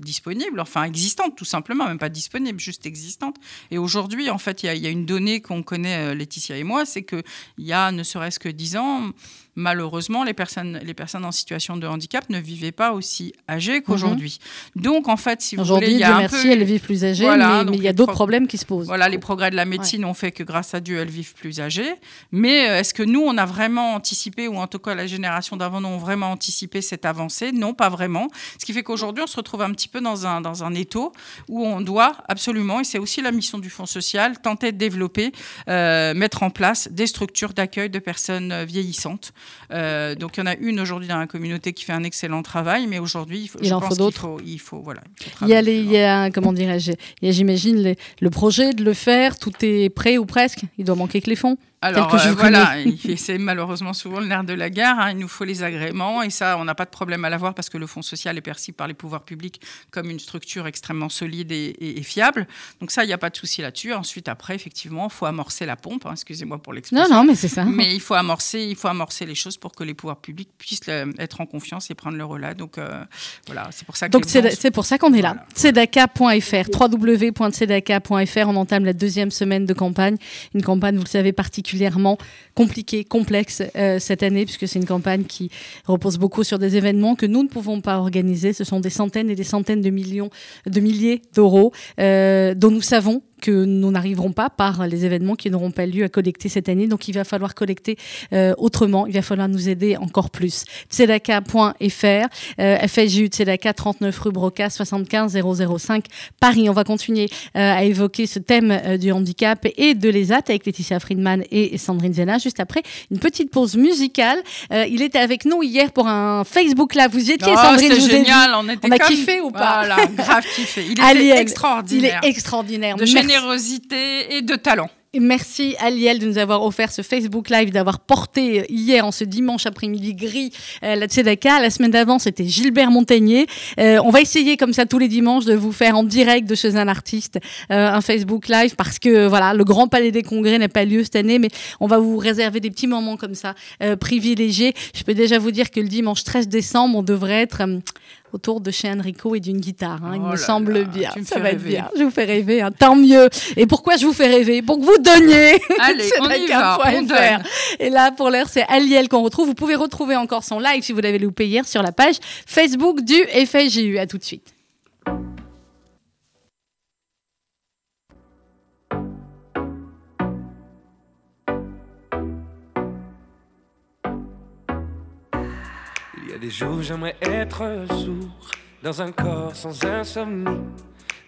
disponibles, enfin existantes tout simplement, même pas disponibles, juste existantes. Et aujourd'hui, en fait, il y, y, a une donnée qu'on connaît, Laetitia et moi, c'est qu'il y a ne serait-ce que 10 ans, malheureusement, les personnes, les personnes en situation de handicap ne vivaient pas aussi âgées qu'aujourd'hui. Mhm. Donc, en fait, si vous voulez, il y a un merci, elles vivent plus âgées, mais, il y a d'autres problèmes qui se posent. Voilà, les progrès de la médecine ont fait que, grâce à Dieu, elles vivent plus âgées. Mais euh, est-ce que nous, on a vraiment anticipé, ou en tout cas la génération d'avant, nous ont vraiment anticipé cette avancée? Non, pas vraiment. Ce qui fait qu'aujourd'hui, on se retrouve un petit peu dans un, dans un étau où on doit absolument, et c'est aussi la mission du Fonds social, tenter de développer, euh, mettre en place des structures d'accueil de personnes euh, vieillissantes. Euh, donc il y en a une aujourd'hui dans la communauté qui fait un excellent travail, mais aujourd'hui, il, en faut d'autres. Il faut, voilà. Il, y a, il y a comment dirais-je, j'imagine le projet de le faire, tout est prêt ou presque. Il doit manquer que les fonds. Alors euh, voilà, c'est malheureusement souvent le nerf de la guerre. Hein. il nous faut les agréments et ça, on n'a pas de problème à l'avoir parce que le Fonds social est perçu par les pouvoirs publics comme une structure extrêmement solide et, fiable. Donc ça, il n'y a pas de souci là-dessus. Ensuite, après, effectivement, il faut amorcer la pompe. Hein. Excusez-moi pour l'expression. Non, non, mais c'est ça. Mais il faut amorcer, il faut amorcer les choses pour que les pouvoirs publics puissent être en confiance et prendre le relais. Donc euh, voilà, c'est pour ça. Que Donc c'est pour ça qu'on est là. Tzedaka.fr, www.tzedaka.fr. On entame la deuxième semaine de campagne, une campagne, vous le savez, particulière particulièrement compliqué, complexe euh, cette année, puisque c'est une campagne qui repose beaucoup sur des événements que nous ne pouvons pas organiser. Ce sont des centaines et des centaines de millions, de milliers d'euros euh, dont nous savons que nous n'arriverons pas par les événements qui n'auront pas lieu à collecter cette année. Donc il va falloir collecter euh, autrement, il va falloir nous aider encore plus. Tzedaka.fr, euh, FSJU Tzedaka 39 rue Broca 75 005 Paris. On va continuer euh, à évoquer ce thème euh, du handicap et de l'ESAT avec Laetitia Friedman et Sandrine Zena. Juste après une petite pause musicale. Euh, il était avec nous hier pour un Facebook Live. Vous y étiez, oh, Sandrine C'était génial, on était on a kiffé ou pas Voilà, grave kiffé. Il était extraordinaire. Il est extraordinaire générosité et de talent. Merci Aliel de nous avoir offert ce Facebook Live, d'avoir porté hier, en ce dimanche après-midi gris, euh, la Tzedaka. La semaine d'avant, c'était Gilbert Montagnier. Euh, on va essayer, comme ça, tous les dimanches, de vous faire en direct de chez un artiste euh, un Facebook Live parce que, voilà, le Grand Palais des Congrès n'a pas lieu cette année, mais on va vous réserver des petits moments comme ça, privilégiés. Je peux déjà vous dire que le dimanche 13 décembre, on devrait être autour de chez Enrico et d'une guitare. Hein, il me oh semble bien. Ça va être bien. Je vous fais rêver. Hein. Tant mieux. Et pourquoi je vous fais rêver? Pour que vous donniez. Allez, on y va. On donne. Et là, pour l'heure, c'est Aliel qu'on retrouve. Vous pouvez retrouver encore son live si vous l'avez loupé hier sur la page Facebook du FSJU. À tout de suite. Des jours j'aimerais être sourd dans un corps sans insomnie.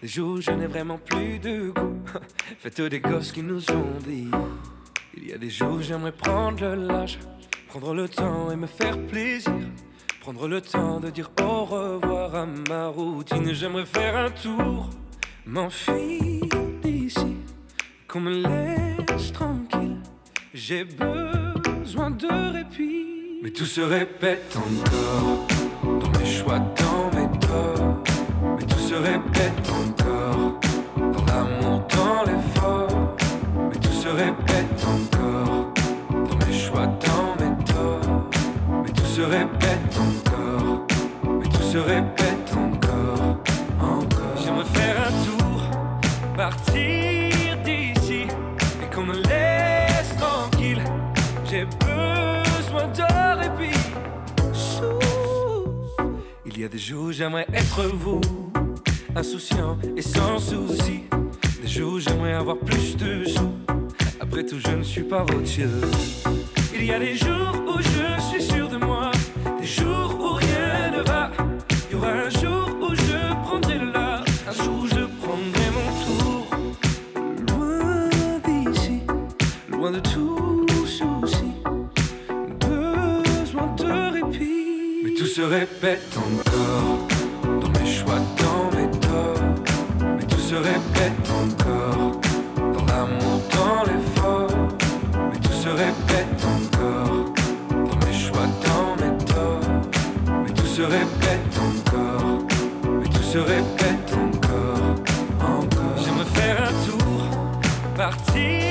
Des jours je n'ai vraiment plus de goût. Faites des gosses qui nous ont dit. Il y a des jours j'aimerais prendre le lâche, prendre le temps et me faire plaisir. Prendre le temps de dire au revoir à ma routine. J'aimerais faire un tour, m'enfuir d'ici, qu'on me laisse tranquille. J'ai besoin de répit. Mais tout se répète encore. Dans mes choix, dans mes torts. Mais tout se répète encore. Dans l'amour, dans jours j'aimerais être vous, insouciant et sans souci. Des jours j'aimerais avoir plus de sous. Après tout, je ne suis pas routier. Il y a des jours où je suis sûr de moi, des jours où rien ne va. Il y aura un jour où je prendrai le large, un jour où je prendrai mon tour. Loin d'ici, loin de tout souci, besoin de répit. Mais tout se répète se répète encore, dans l'amour, dans l'effort. Mais tout se répète encore, dans mes choix, dans mes torts. Mais tout se répète encore, mais tout se répète encore, encore. J'aimerais faire un tour, partir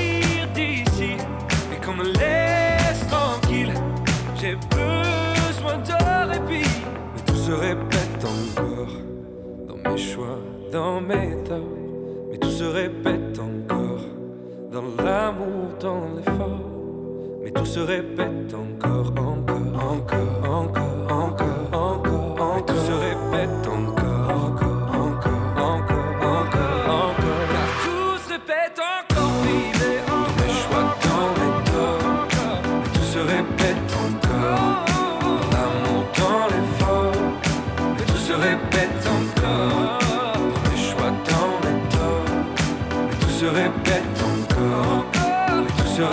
dans mes torts. Mais tout se répète encore, dans l'amour, dans l'effort. Mais tout se répète encore, encore, encore, encore, encore, encore. Mais tout se répète encore, encore, encore, encore, encore, encore. Car tout se répète encore, baby. Dans mes choix, dans mes torts. Mais tout se répète encore, se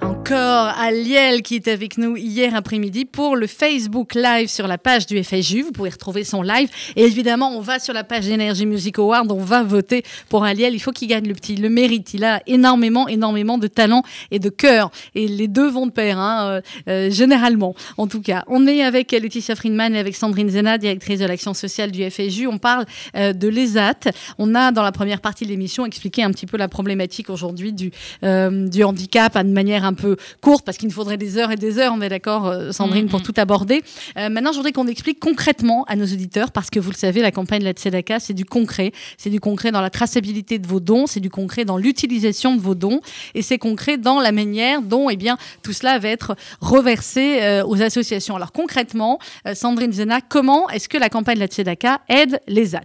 Encore Aliel qui est avec nous hier après-midi pour le Facebook Live sur la page du FSU. Vous pouvez retrouver son live. Et évidemment, on va sur la page d'Energy Music Award. On va voter pour Aliel. Il faut qu'il gagne le petit. Le mérite. Il a énormément, énormément de talent et de cœur. Et les deux vont de pair, hein, euh, euh, généralement. En tout cas, on est avec Laetitia Friedman et avec Sandrine Zena, directrice de l'action sociale du FSU. On parle euh, de l'ESAT. On a, dans la première partie de l'émission, expliqué un petit peu la problématique aujourd'hui du, du handicap de manière un peu courte, parce qu'il nous faudrait des heures et des heures, on est d'accord, euh, Sandrine, pour tout aborder. Euh, maintenant, je voudrais qu'on explique concrètement à nos auditeurs, parce que vous le savez, la campagne de la Tzedaka, c'est du concret. C'est du concret dans la traçabilité de vos dons, c'est du concret dans l'utilisation de vos dons, et c'est concret dans la manière dont eh bien, tout cela va être reversé euh, aux associations. Alors concrètement, euh, Sandrine Zena, comment est-ce que la campagne de la Tzedaka aide les AT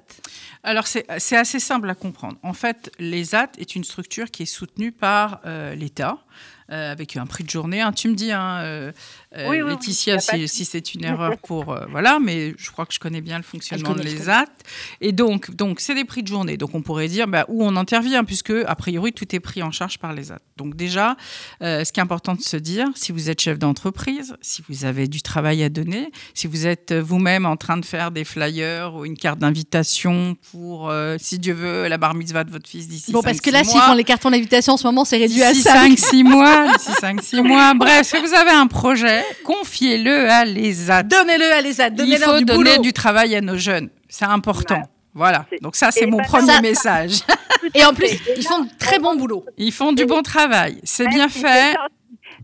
Alors, c'est c'est assez simple à comprendre. En fait, l'ESAT est une structure qui est soutenue par euh, l'État. Euh, avec un prix de journée. hein. Tu me dis, hein, euh, Oui, Laetitia, si, si c'est une erreur pour... euh, voilà, mais je crois que je connais bien le fonctionnement de l'ESAT. Et donc, donc c'est des prix de journée. Donc, on pourrait dire bah, où on intervient, puisque, a priori, tout est pris en charge par l'ESAT. Donc, déjà, euh, ce qui est important de se dire, si vous êtes chef d'entreprise, si vous avez du travail à donner, si vous êtes vous-même en train de faire des flyers ou une carte d'invitation pour, si Dieu veut, la bar mitzvah de votre fils d'ici Bon, parce cinq, que là, s'ils font les cartons d'invitation en ce moment, c'est réduit à D'ici 5. 5, 6 mois, d'ici 5, 6 mois. Bref, si vous avez un projet, confiez-le à l'ESAT. Donnez-le à l'ESAT, Il donnez-leur faut du donner boulot. du travail à nos jeunes. C'est important. Voilà. Donc ça, c'est mon premier ça- message. Et en plus, ils font de très bon boulot. Ils font du bon travail. C'est bien fait.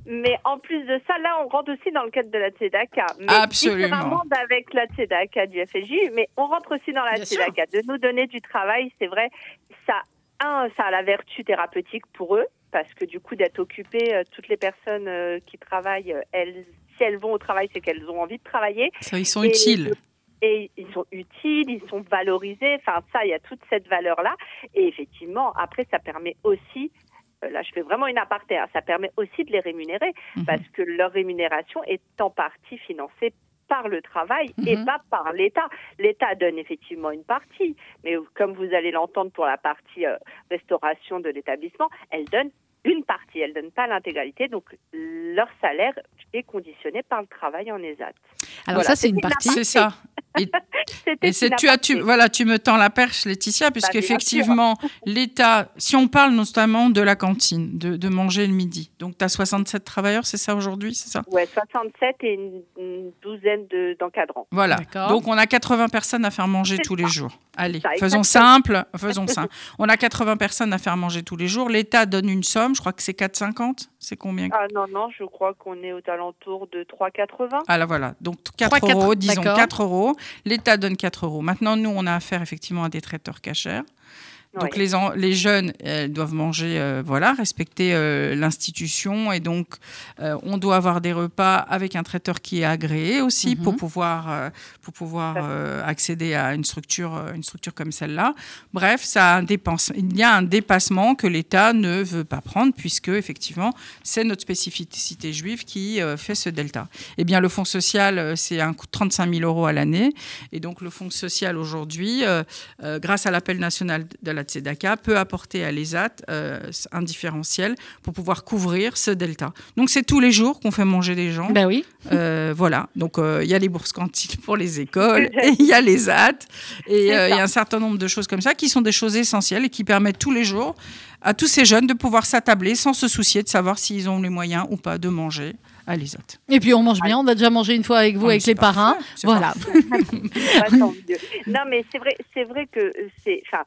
Mais en plus de ça, là, on rentre aussi dans le cadre de la Tzedaka. Mais Absolument. Avec la Tzedaka du FSJ, mais on rentre aussi dans la. Tzedaka. De nous donner du travail, c'est vrai, ça, un, ça a la vertu thérapeutique pour eux, parce que du coup, d'être occupé, euh, toutes les personnes euh, qui travaillent, euh, elles, si elles vont au travail, c'est qu'elles ont envie de travailler. Ça, ils sont Et- utiles. Et ils sont utiles, ils sont valorisés. Enfin, ça, il y a toute cette valeur-là. Et effectivement, après, ça permet aussi, là, je fais vraiment une aparté, hein, ça permet aussi de les rémunérer Mhm. parce que leur rémunération est en partie financée par le travail et Mhm. pas par l'État. L'État donne effectivement une partie, mais comme vous allez l'entendre pour la partie euh, restauration de l'établissement, elle donne une partie, elle donne pas l'intégralité. Donc leur salaire est conditionné par le travail en ESAT. Alors Voilà, ça, c'est une partie. C'est ça. Et c'est tu as tu voilà, tu me tends la perche Laetitia puisque Bah, bien effectivement l'État si on parle notamment de la cantine, de, de manger le midi. Donc tu as 67 travailleurs, c'est ça aujourd'hui, c'est ça? Ouais, 67 et une, une douzaine de- d'encadrants. Voilà. D'accord. Donc on a 80 personnes à faire manger tous les jours. Allez, ça, faisons simple, faisons simple. On a 80 personnes à faire manger tous les jours. L'État donne une somme, je crois que c'est 4,50. C'est combien Ah non, non, je crois qu'on est aux alentours de 3,80. Ah là voilà, donc 4 Trois, quatre, euros, disons d'accord. 4 euros. L'État donne 4 euros. Maintenant, nous, on a affaire effectivement à des traiteurs cachers. Donc les, en- les jeunes elles doivent manger, euh, voilà, respecter euh, l'institution et donc euh, on doit avoir des repas avec un traiteur qui est agréé aussi Mhm. pour pouvoir pour pouvoir accéder à une structure une structure comme celle-là. Bref, ça a un dépense, il y a un dépassement que l'État ne veut pas prendre puisque effectivement c'est notre spécificité juive qui fait ce delta. Eh bien le fonds social c'est un coût de 35 000 euros à l'année et donc le fonds social aujourd'hui grâce à l'appel national de la Tzedaka, peut apporter à l'ESAT euh, un différentiel pour pouvoir couvrir ce delta. Donc c'est tous les jours qu'on fait manger des gens. Ben oui. Euh, voilà, donc euh, il y a les bourses cantines pour les écoles, il y a les AT, et euh, il y a un certain nombre de choses comme ça qui sont des choses essentielles et qui permettent tous les jours à tous ces jeunes de pouvoir s'attabler sans se soucier de savoir s'ils ont les moyens ou pas de manger à l'ESAT. Et puis on mange bien. On a déjà mangé une fois avec vous, Ah, avec les parrains. Voilà. Non, mais c'est vrai, c'est vrai que c'est, enfin,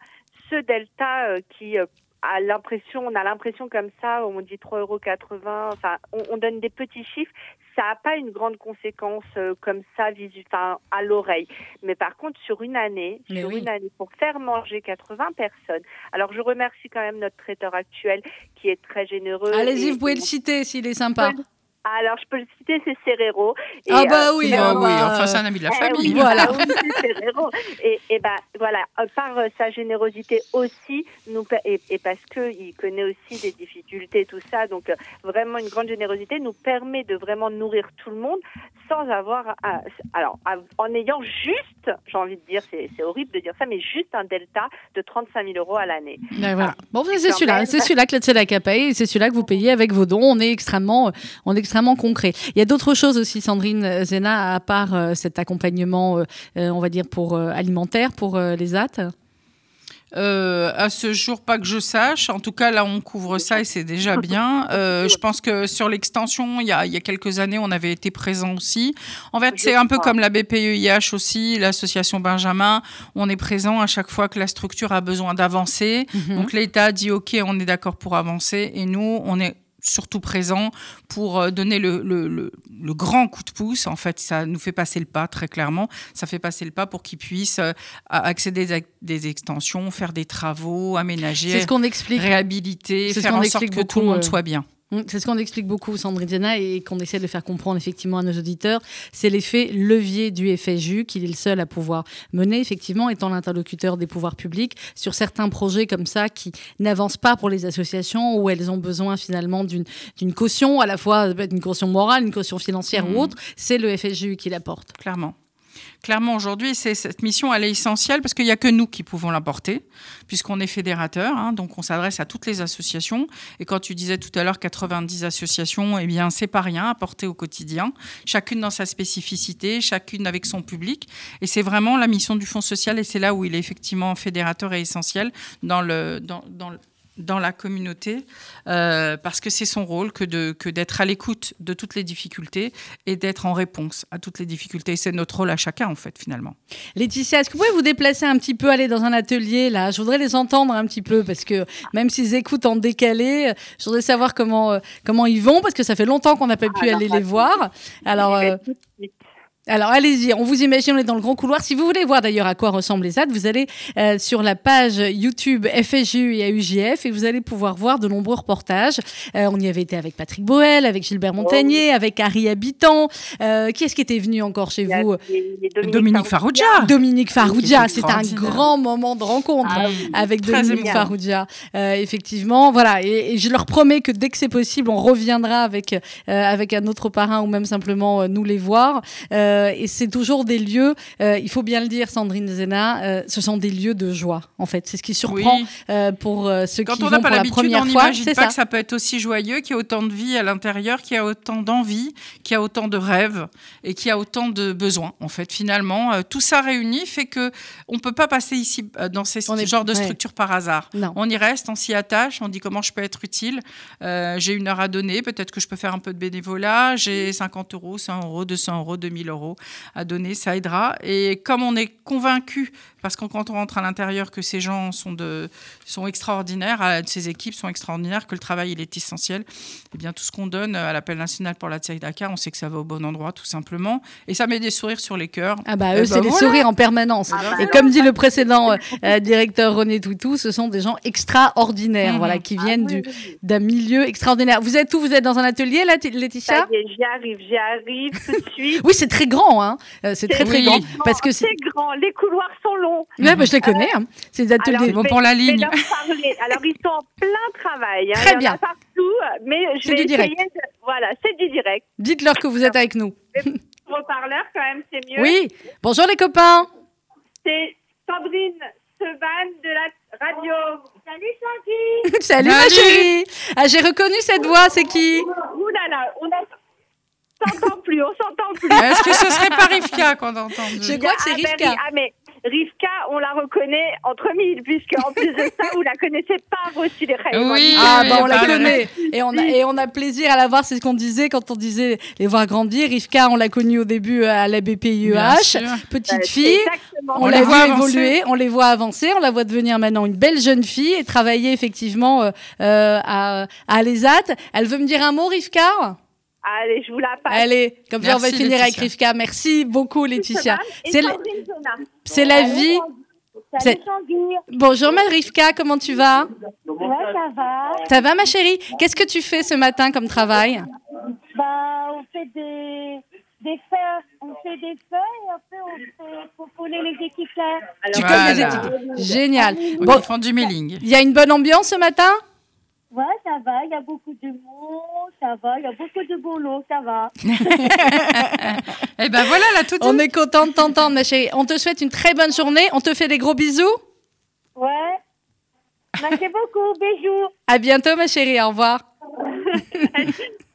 ce delta euh, qui euh, a l'impression, on a l'impression comme ça, on dit 3,80 euros, enfin, on, on donne des petits chiffres, ça n'a pas une grande conséquence euh, comme ça, visu, enfin, à l'oreille. Mais par contre, sur une année, Mais sur oui. une année, pour faire manger 80 personnes. Alors, je remercie quand même notre traiteur actuel qui est très généreux. Allez-y, vous pouvez le citer s'il est sympa. Alors, je peux le citer, c'est Serrero. Et, Ah bah euh, oui, Ah ah oui, bah, enfin c'est un ami de la eh famille. oui, Voilà. ah oui, c'est Ferrero. Et, et ben voilà, euh, par euh, sa générosité aussi, nous et, et parce que il connaît aussi des difficultés, tout ça, donc euh, vraiment une grande générosité nous permet de vraiment nourrir tout le monde sans avoir, à- alors à- en ayant juste, j'ai envie de dire, c'est c'est horrible de dire ça, mais juste un delta de 35 000 euros à l'année. Ben voilà. Bon, c'est quand celui-là, c'est celui-là que la Tzedaka paye, c'est celui-là que vous payez avec vos dons. On est extrêmement, on est extrêmement concret. Il y a d'autres choses aussi, Sandrine euh, Zena, à part euh, cet accompagnement, euh, on va dire pour alimentaire pour les AT. Euh, à ce jour, pas que je sache. En tout cas, là, on couvre ça et c'est déjà bien. Euh, je pense que sur l'extension, il y a, il y a quelques années, on avait été présent aussi. En fait, c'est un peu comme la BPEIH aussi, l'association Benjamin. On est présent à chaque fois que la structure a besoin d'avancer. Mhm. Donc l'État dit OK, on est d'accord pour avancer, et nous, on est surtout présent pour euh, donner le, le- le- le grand coup de pouce. En fait, ça nous fait passer le pas très clairement. Ça fait passer le pas pour qu'ils puissent euh, accéder des, des extensions, faire des travaux, aménager, C'est ce qu'on explique. réhabiliter, ce faire qu'on en sorte explique que tout le monde euh, soit bien. Mm, C'est ce qu'on explique beaucoup, Sandrine Zena, et qu'on essaie de faire comprendre effectivement à nos auditeurs. C'est l'effet levier du FSJU qu'il est le seul à pouvoir mener, effectivement, étant l'interlocuteur des pouvoirs publics sur certains projets comme ça qui n'avancent pas pour les associations où elles ont besoin finalement d'une caution, à la fois euh, une caution morale, une caution financière ou autre. C'est le FSJU qui l'apporte. Clairement. Clairement, aujourd'hui, cette mission, elle est essentielle parce qu'il n'y a que nous qui pouvons l'apporter, puisqu'on est fédérateur, hein, donc on s'adresse à toutes les associations. Et quand tu disais tout à l'heure 90 associations, eh bien, c'est pas rien à porter au quotidien, chacune dans sa spécificité, chacune avec son public. Et c'est vraiment la mission du Fonds social, et c'est là où il est effectivement fédérateur et essentiel dans le- dans la communauté, euh, parce que c'est son rôle que de que d'être à l'écoute de toutes les difficultés et d'être en réponse à toutes les difficultés. Et c'est notre rôle à chacun, en fait, finalement. Laetitia, est-ce que vous pouvez vous déplacer un petit peu, aller dans un atelier là? Je voudrais les entendre un petit peu parce que même s'ils écoutent en décalé, euh, je voudrais savoir comment euh, comment ils vont parce que ça fait longtemps qu'on n'a pas pu Alors, aller les voir. Alors euh. Alors allez-y, on vous imagine, on est dans le grand couloir. Si vous voulez voir d'ailleurs à quoi ressemblent les vous allez euh, sur la page YouTube FSJU et AUJF et vous allez pouvoir voir de nombreux reportages. Euh, on y avait été avec Patrick Boel, avec Gilbert Montagnier, avec Harry Habitant. Euh, qui est-ce qui était venu encore chez vous? Dominique, Dominique Farrugia. Farrugia. Dominique Farrugia, C'était c'est un grand moment de rencontre Ah avec Très Dominique. Farrugia. Euh, effectivement, voilà. Et, et je leur promets que dès que c'est possible, on reviendra avec, euh, avec un autre parrain ou même simplement euh, nous les voir. Euh, euh, et c'est toujours des lieux, euh, il faut bien le dire, Sandrine Zena, euh, ce sont des lieux de joie, en fait. C'est ce qui surprend Oui. pour ceux Quand qui on vont n'a pas pour la l'habitude, première on fois. n'imagine C'est pas ça. que ça peut être aussi joyeux, qu'il y a autant de vie à l'intérieur, qu'il y a autant d'envie, qu'il y a autant de rêves et qu'il y a autant de besoins. En fait, finalement, tout ça réuni fait que on peut pas passer ici dans ces On est- genres de ouais. structures par hasard. Non. On y reste, on s'y attache, on dit comment je peux être utile. J'ai une heure à donner, peut-être que je peux faire un peu de bénévolat. J'ai 50 euros, 100 euros, 200 euros, 2000 euros à donner, ça aidera. Et comme on est convaincu, parce que quand on rentre à l'intérieur, que ces gens sont, de, sont extraordinaires, euh, ces équipes sont extraordinaires, que le travail il est essentiel, eh bien tout ce qu'on donne à l'appel national pour la Dakar, on sait que ça va au bon endroit tout simplement. Et ça met des sourires sur les cœurs. Ah bah Eh eux, ben c'est des voilà. sourires en permanence. Ah bah et comme dit le précédent euh, euh, directeur René Toutou, ce sont des gens extraordinaires, Mhm. voilà, qui viennent du- d'un milieu extraordinaire. Vous êtes où? Vous êtes dans un atelier, là, Laetitia? J'y arrive, j'y arrive tout de suite. Oui, c'est très grand, hein. Euh, c'est très très Oui. grand parce que c'est. grand, les couloirs sont longs. Ouais, bah, je les connais. hein. C'est des ateliers. Bon pour la ligne. leur parler. Alors, ils sont en plein travail. hein. Très Il y en bien. a partout, mais je C'est vais du direct. de... Voilà, c'est du direct. Dites-leur que vous êtes avec nous. Reparleur, quand même, c'est mieux. Oui. Bonjour les copains. C'est Sandrine Sevan de la radio. Salut, Sandy. Salut, ma Salut. chérie. Ah, j'ai reconnu cette voix. C'est qui Ouh là là, on a... s'entend plus, on s'entend plus. Est-ce que ce serait pas Rivka qu'on a entendu Je crois que c'est Ah, ben, Rivka. Ah, mais Rivka, on la reconnaît entre mille, puisque en plus de ça, vous la connaissez pas, vous aussi, les règles. Oui. Ah bah on la bah, connaît et on a et on a plaisir à la voir. C'est ce qu'on disait quand on disait les voir grandir. Rivka, on l'a connue au début à la BPIEH, sûr. petite Euh, fille. Exactement. On, On l'a voit avancer. évoluer, on les voit avancer, on la voit devenir maintenant une belle jeune fille et travailler effectivement euh, euh, à, à l'ESAT. Elle veut me dire un mot, Rivka? Allez, je vous la passe. Allez, comme ça on va finir avec. Rivka. Merci beaucoup, Laetitia. Et C'est la- vie. C'est- Bonjour, ma Rivka, comment tu vas? Ouais, ça va. Ça va, ma chérie? Qu'est-ce que tu fais ce matin comme travail? Bah, on fait des, des feuilles, on fait des feuilles et après on fait pour coller les étiquettes. Tu Voilà. colles les étiquettes. Génial. Bon, Bon, ils font du mailing. il y a une bonne ambiance ce matin? Ouais, ça va, il y a beaucoup de monde, ça va, il y a beaucoup de boulot, ça va. Eh ben voilà la toute. On est content de t'entendre, ma chérie. On te souhaite une très bonne journée. On te fait des gros bisous. Ouais. Merci beaucoup, bisous. À bientôt, ma chérie. Au revoir.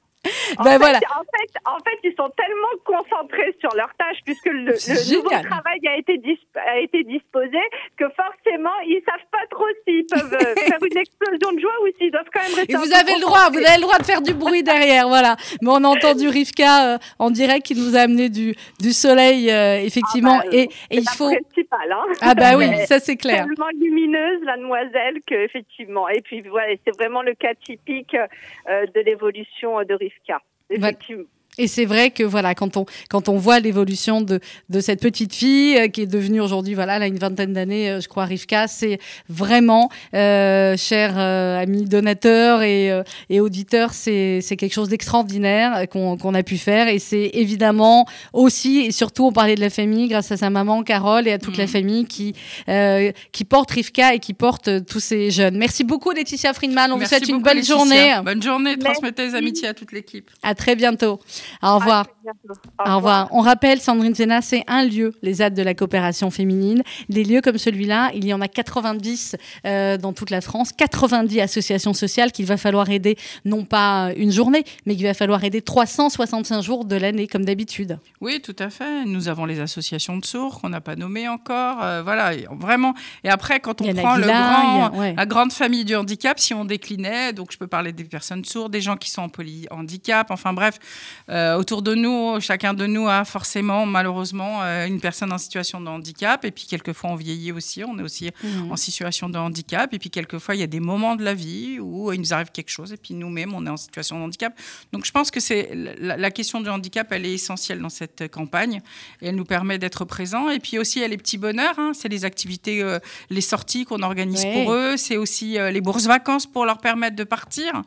En, ben fait, voilà. en, fait, en fait, ils sont tellement concentrés sur leur tâche, puisque le, le nouveau travail a été, a été disposé, que forcément, ils savent pas trop s'ils peuvent euh, faire une explosion de joie ou s'ils doivent quand même rester Et vous avez le droit, vous avez le droit de faire du bruit derrière, voilà. Mais on a entendu Rivka euh, en direct qui nous a amené du, du soleil, euh, effectivement. Ah bah, et et C'est il faut. hein. Ah bah oui, ça c'est clair. Tellement lumineuse, la demoiselle, que effectivement. Et puis voilà, c'est vraiment le cas typique euh, de l'évolution de Rivka. Effectivement. Et c'est vrai que voilà, quand on quand on voit l'évolution de de cette petite fille euh, qui est devenue aujourd'hui voilà, elle a une vingtaine d'années, euh, je crois, Rivka, c'est vraiment, euh, chers euh, amis donateurs et euh, et auditeurs, c'est c'est quelque chose d'extraordinaire qu'on qu'on a pu faire et c'est évidemment aussi et surtout on parlait de la famille grâce à sa maman Carole et à toute la Mhm. famille qui euh, qui porte Rivka et qui porte euh, tous ces jeunes. Merci beaucoup Laetitia Friedman, on Merci vous souhaite une bonne Laetitia. journée. Bonne journée. Transmettez les amitiés à toute l'équipe. À très bientôt. Au revoir. Au revoir. On rappelle, Sandrine Zena, c'est un lieu, les aides de la coopération féminine. Des lieux comme celui-là, il y en a 90 euh, dans toute la France, 90 associations sociales qu'il va falloir aider, non pas une journée, mais qu'il va falloir aider 365 jours de l'année, comme d'habitude. Oui, tout à fait. Nous avons les associations de sourds qu'on n'a pas nommées encore. Euh, voilà, et vraiment. Et après, quand on prend le Guilla, grand, il y a- ouais. la grande famille du handicap, si on déclinait, donc je peux parler des personnes sourdes, des gens qui sont en polyhandicap, enfin bref, euh, autour de nous, chacun de nous a forcément, malheureusement, euh, une personne en situation de handicap. Et puis, quelquefois, on vieillit aussi. On est aussi Mhm. en situation de handicap. Et puis, quelquefois, il y a des moments de la vie où il nous arrive quelque chose. Et puis, nous-mêmes, on est en situation de handicap. Donc, je pense que c'est la, la question du handicap, elle est essentielle dans cette campagne. Et elle nous permet d'être présents. Et puis aussi, il y a les petits bonheurs. hein. C'est les activités, euh, les sorties qu'on organise Ouais. pour eux. C'est aussi euh, les bourses vacances pour leur permettre de partir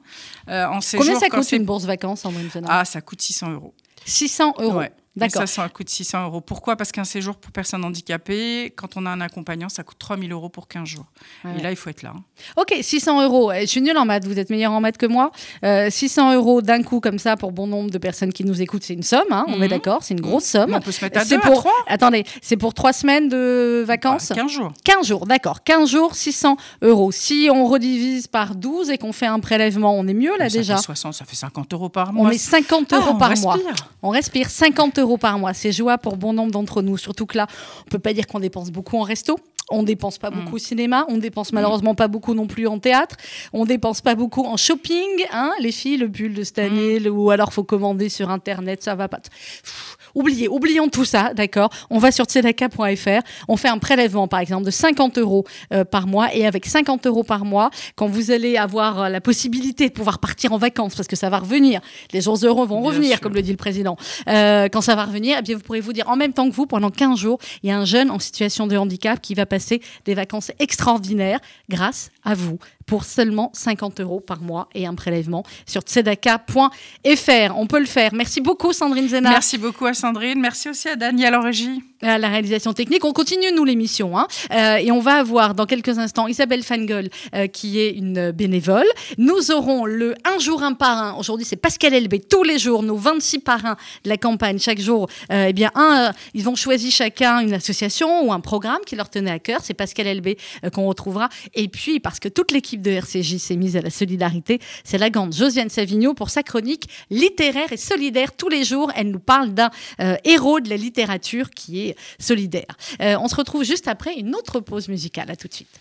euh, en séjour. Combien ça coûte une bourse vacances, Sandrine Zena Ah, ça coûte 600 euros. 600 euros. Ouais. D'accord. Ça, coûte 600 euros. Pourquoi? Parce qu'un séjour pour personnes handicapées, quand on a un accompagnant, ça coûte 3000 euros pour 15 jours. Ouais. Et là, il faut être là. hein. Ok, 600 euros. Eh, Je suis nulle en maths, vous êtes meilleur en maths que moi. Euh, 600 euros d'un coup, comme ça, pour bon nombre de personnes qui nous écoutent, c'est une somme, hein, on Mhm. est d'accord, c'est une grosse somme. Mais on peut se mettre à C'est deux, à pour... trois. Attendez, c'est pour trois semaines de vacances 15 jours. 15 jours, d'accord. 15 jours, 600 euros. Si on redivise par 12 et qu'on fait un prélèvement, on est mieux là ça déjà. Fait 60, ça fait 50 euros par mois. On met 50 Ah, euros on par respire. mois. On respire 50 euros par mois. C'est jouable pour bon nombre d'entre nous. Surtout que là, on peut pas dire qu'on dépense beaucoup en resto. On dépense pas beaucoup au cinéma. On dépense malheureusement pas beaucoup non plus en théâtre. On dépense pas beaucoup en shopping. Hein, les filles, le pull de cette année, le- ou alors faut commander sur Internet, ça va pas. Pff, oubliez, oublions tout ça, d'accord? On va sur tzedaka.fr. On fait un prélèvement, par exemple, de 50 euros euh, par mois. Et avec 50 euros par mois, quand vous allez avoir euh, la possibilité de pouvoir partir en vacances, parce que ça va revenir, les jours heureux vont Bien revenir, sûr. comme le dit le président. Euh, quand ça va revenir, eh bien, vous pourrez vous dire en même temps que vous, pendant 15 jours, il y a un jeune en situation de handicap qui va passer des vacances extraordinaires grâce à vous pour seulement 50 euros par mois et un prélèvement sur tzedaka.fr. On peut le faire. Merci beaucoup, Sandrine Zena. Merci beaucoup à Sandrine. Merci aussi à Daniel en régie. à la réalisation technique. On continue, nous, l'émission. Hein. Euh, et on va avoir dans quelques instants Isabelle Fangol, euh, qui est une bénévole. Nous aurons le Un jour un parrain. Aujourd'hui, c'est Pascal Elbé. Tous les jours, nos 26 parrains de la campagne, chaque jour, euh, eh bien, un, euh, ils ont choisi chacun une association ou un programme qui leur tenait à cœur. C'est Pascal Elbé qu'on retrouvera. Et puis, parce que toute l'équipe de RCJ s'est mise à la solidarité, c'est la grande Josiane Savigno pour sa chronique littéraire et solidaire. Tous les jours, elle nous parle d'un euh, héros de la littérature qui est solidaire. Euh, on se retrouve juste après une autre pause musicale. À tout de suite.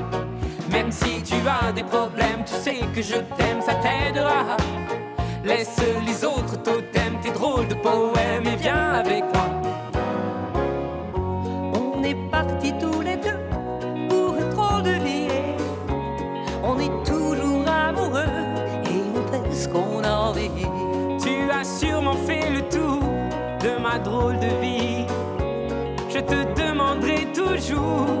Même si tu as des problèmes, tu sais que je t'aime, ça t'aidera. Laisse les autres totems, tes drôles de poèmes et viens avec moi. on est partis tous les deux pour drôle de vie. On est toujours amoureux et on fait ce qu'on a envie. Tu as sûrement fait le tour de ma drôle de vie. Je te demanderai toujours